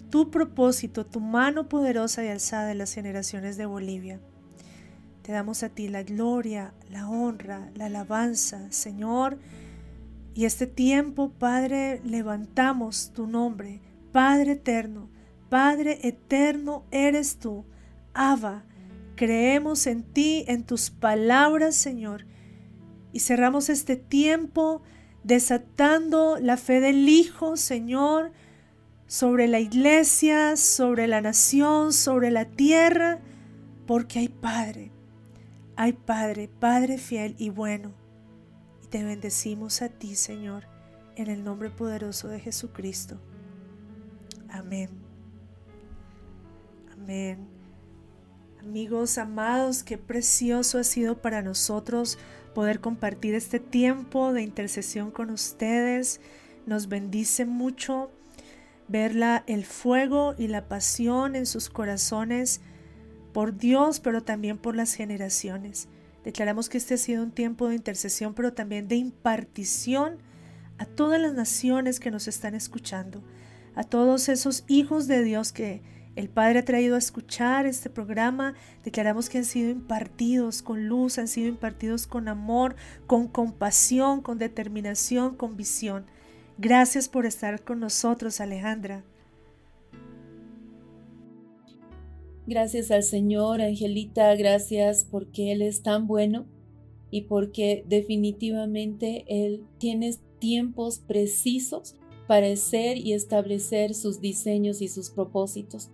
tu propósito, tu mano poderosa y alzada en las generaciones de Bolivia. Te damos a ti la gloria, la honra, la alabanza, Señor. Y este tiempo, Padre, levantamos tu nombre, Padre eterno, Padre eterno eres tú, Abba. Creemos en ti, en tus palabras, Señor. Y cerramos este tiempo desatando la fe del Hijo, Señor, sobre la iglesia, sobre la nación, sobre la tierra, porque hay Padre, hay Padre, Padre fiel y bueno. Y te bendecimos a ti, Señor, en el nombre poderoso de Jesucristo. Amén. Amén. Amigos amados, qué precioso ha sido para nosotros poder compartir este tiempo de intercesión con ustedes. Nos bendice mucho verla el fuego y la pasión en sus corazones por Dios, pero también por las generaciones. Declaramos que este ha sido un tiempo de intercesión, pero también de impartición a todas las naciones que nos están escuchando, a todos esos hijos de Dios que el Padre ha traído a escuchar este programa. Declaramos que han sido impartidos con luz, han sido impartidos con amor, con compasión, con determinación, con visión. Gracias por estar con nosotros, Alejandra. Gracias al Señor, Angelita, gracias porque Él es tan bueno y porque definitivamente Él tiene tiempos precisos para hacer y establecer sus diseños y sus propósitos.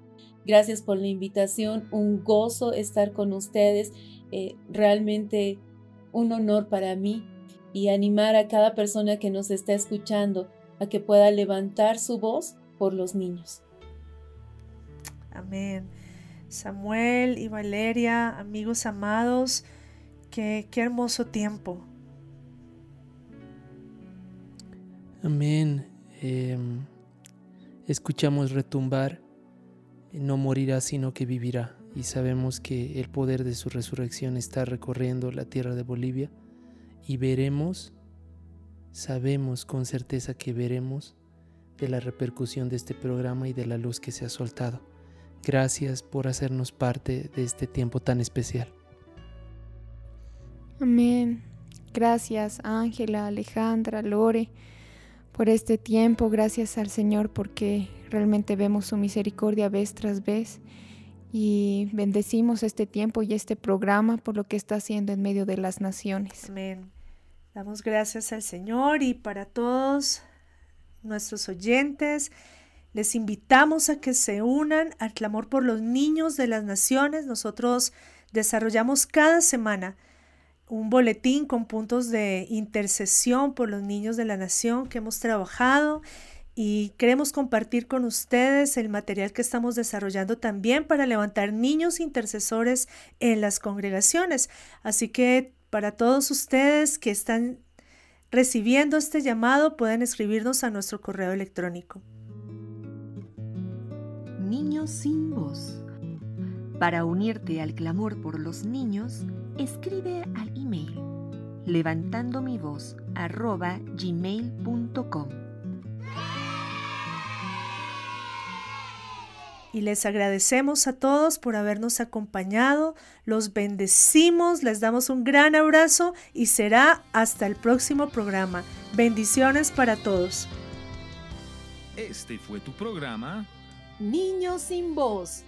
Gracias por la invitación, un gozo estar con ustedes, eh, realmente un honor para mí y animar a cada persona que nos está escuchando a que pueda levantar su voz por los niños. Amén. Samuel y Valeria, amigos amados, qué, qué hermoso tiempo. Amén. Em, escuchamos retumbar no morirá sino que vivirá. Y sabemos que el poder de su resurrección está recorriendo la tierra de Bolivia y veremos, sabemos con certeza que veremos de la repercusión de este programa y de la luz que se ha soltado. Gracias por hacernos parte de este tiempo tan especial. Amén. Gracias Ángela, Alejandra, Lore por este tiempo. Gracias al Señor porque realmente vemos su misericordia vez tras vez y bendecimos este tiempo y este programa por lo que está haciendo en medio de las naciones. Amén. Damos gracias al Señor y para todos nuestros oyentes. Les invitamos a que se unan al clamor por los niños de las naciones. Nosotros desarrollamos cada semana un boletín con puntos de intercesión por los niños de la nación que hemos trabajado y queremos compartir con ustedes el material que estamos desarrollando también para levantar niños intercesores en las congregaciones. Así que para todos ustedes que están recibiendo este llamado pueden escribirnos a nuestro correo electrónico. Niños sin voz. Para unirte al clamor por los niños, escribe al email levantando mi voz gmail.com. Y les agradecemos a todos por habernos acompañado, los bendecimos, les damos un gran abrazo y será hasta el próximo programa. Bendiciones para todos. Este fue tu programa Niños sin voz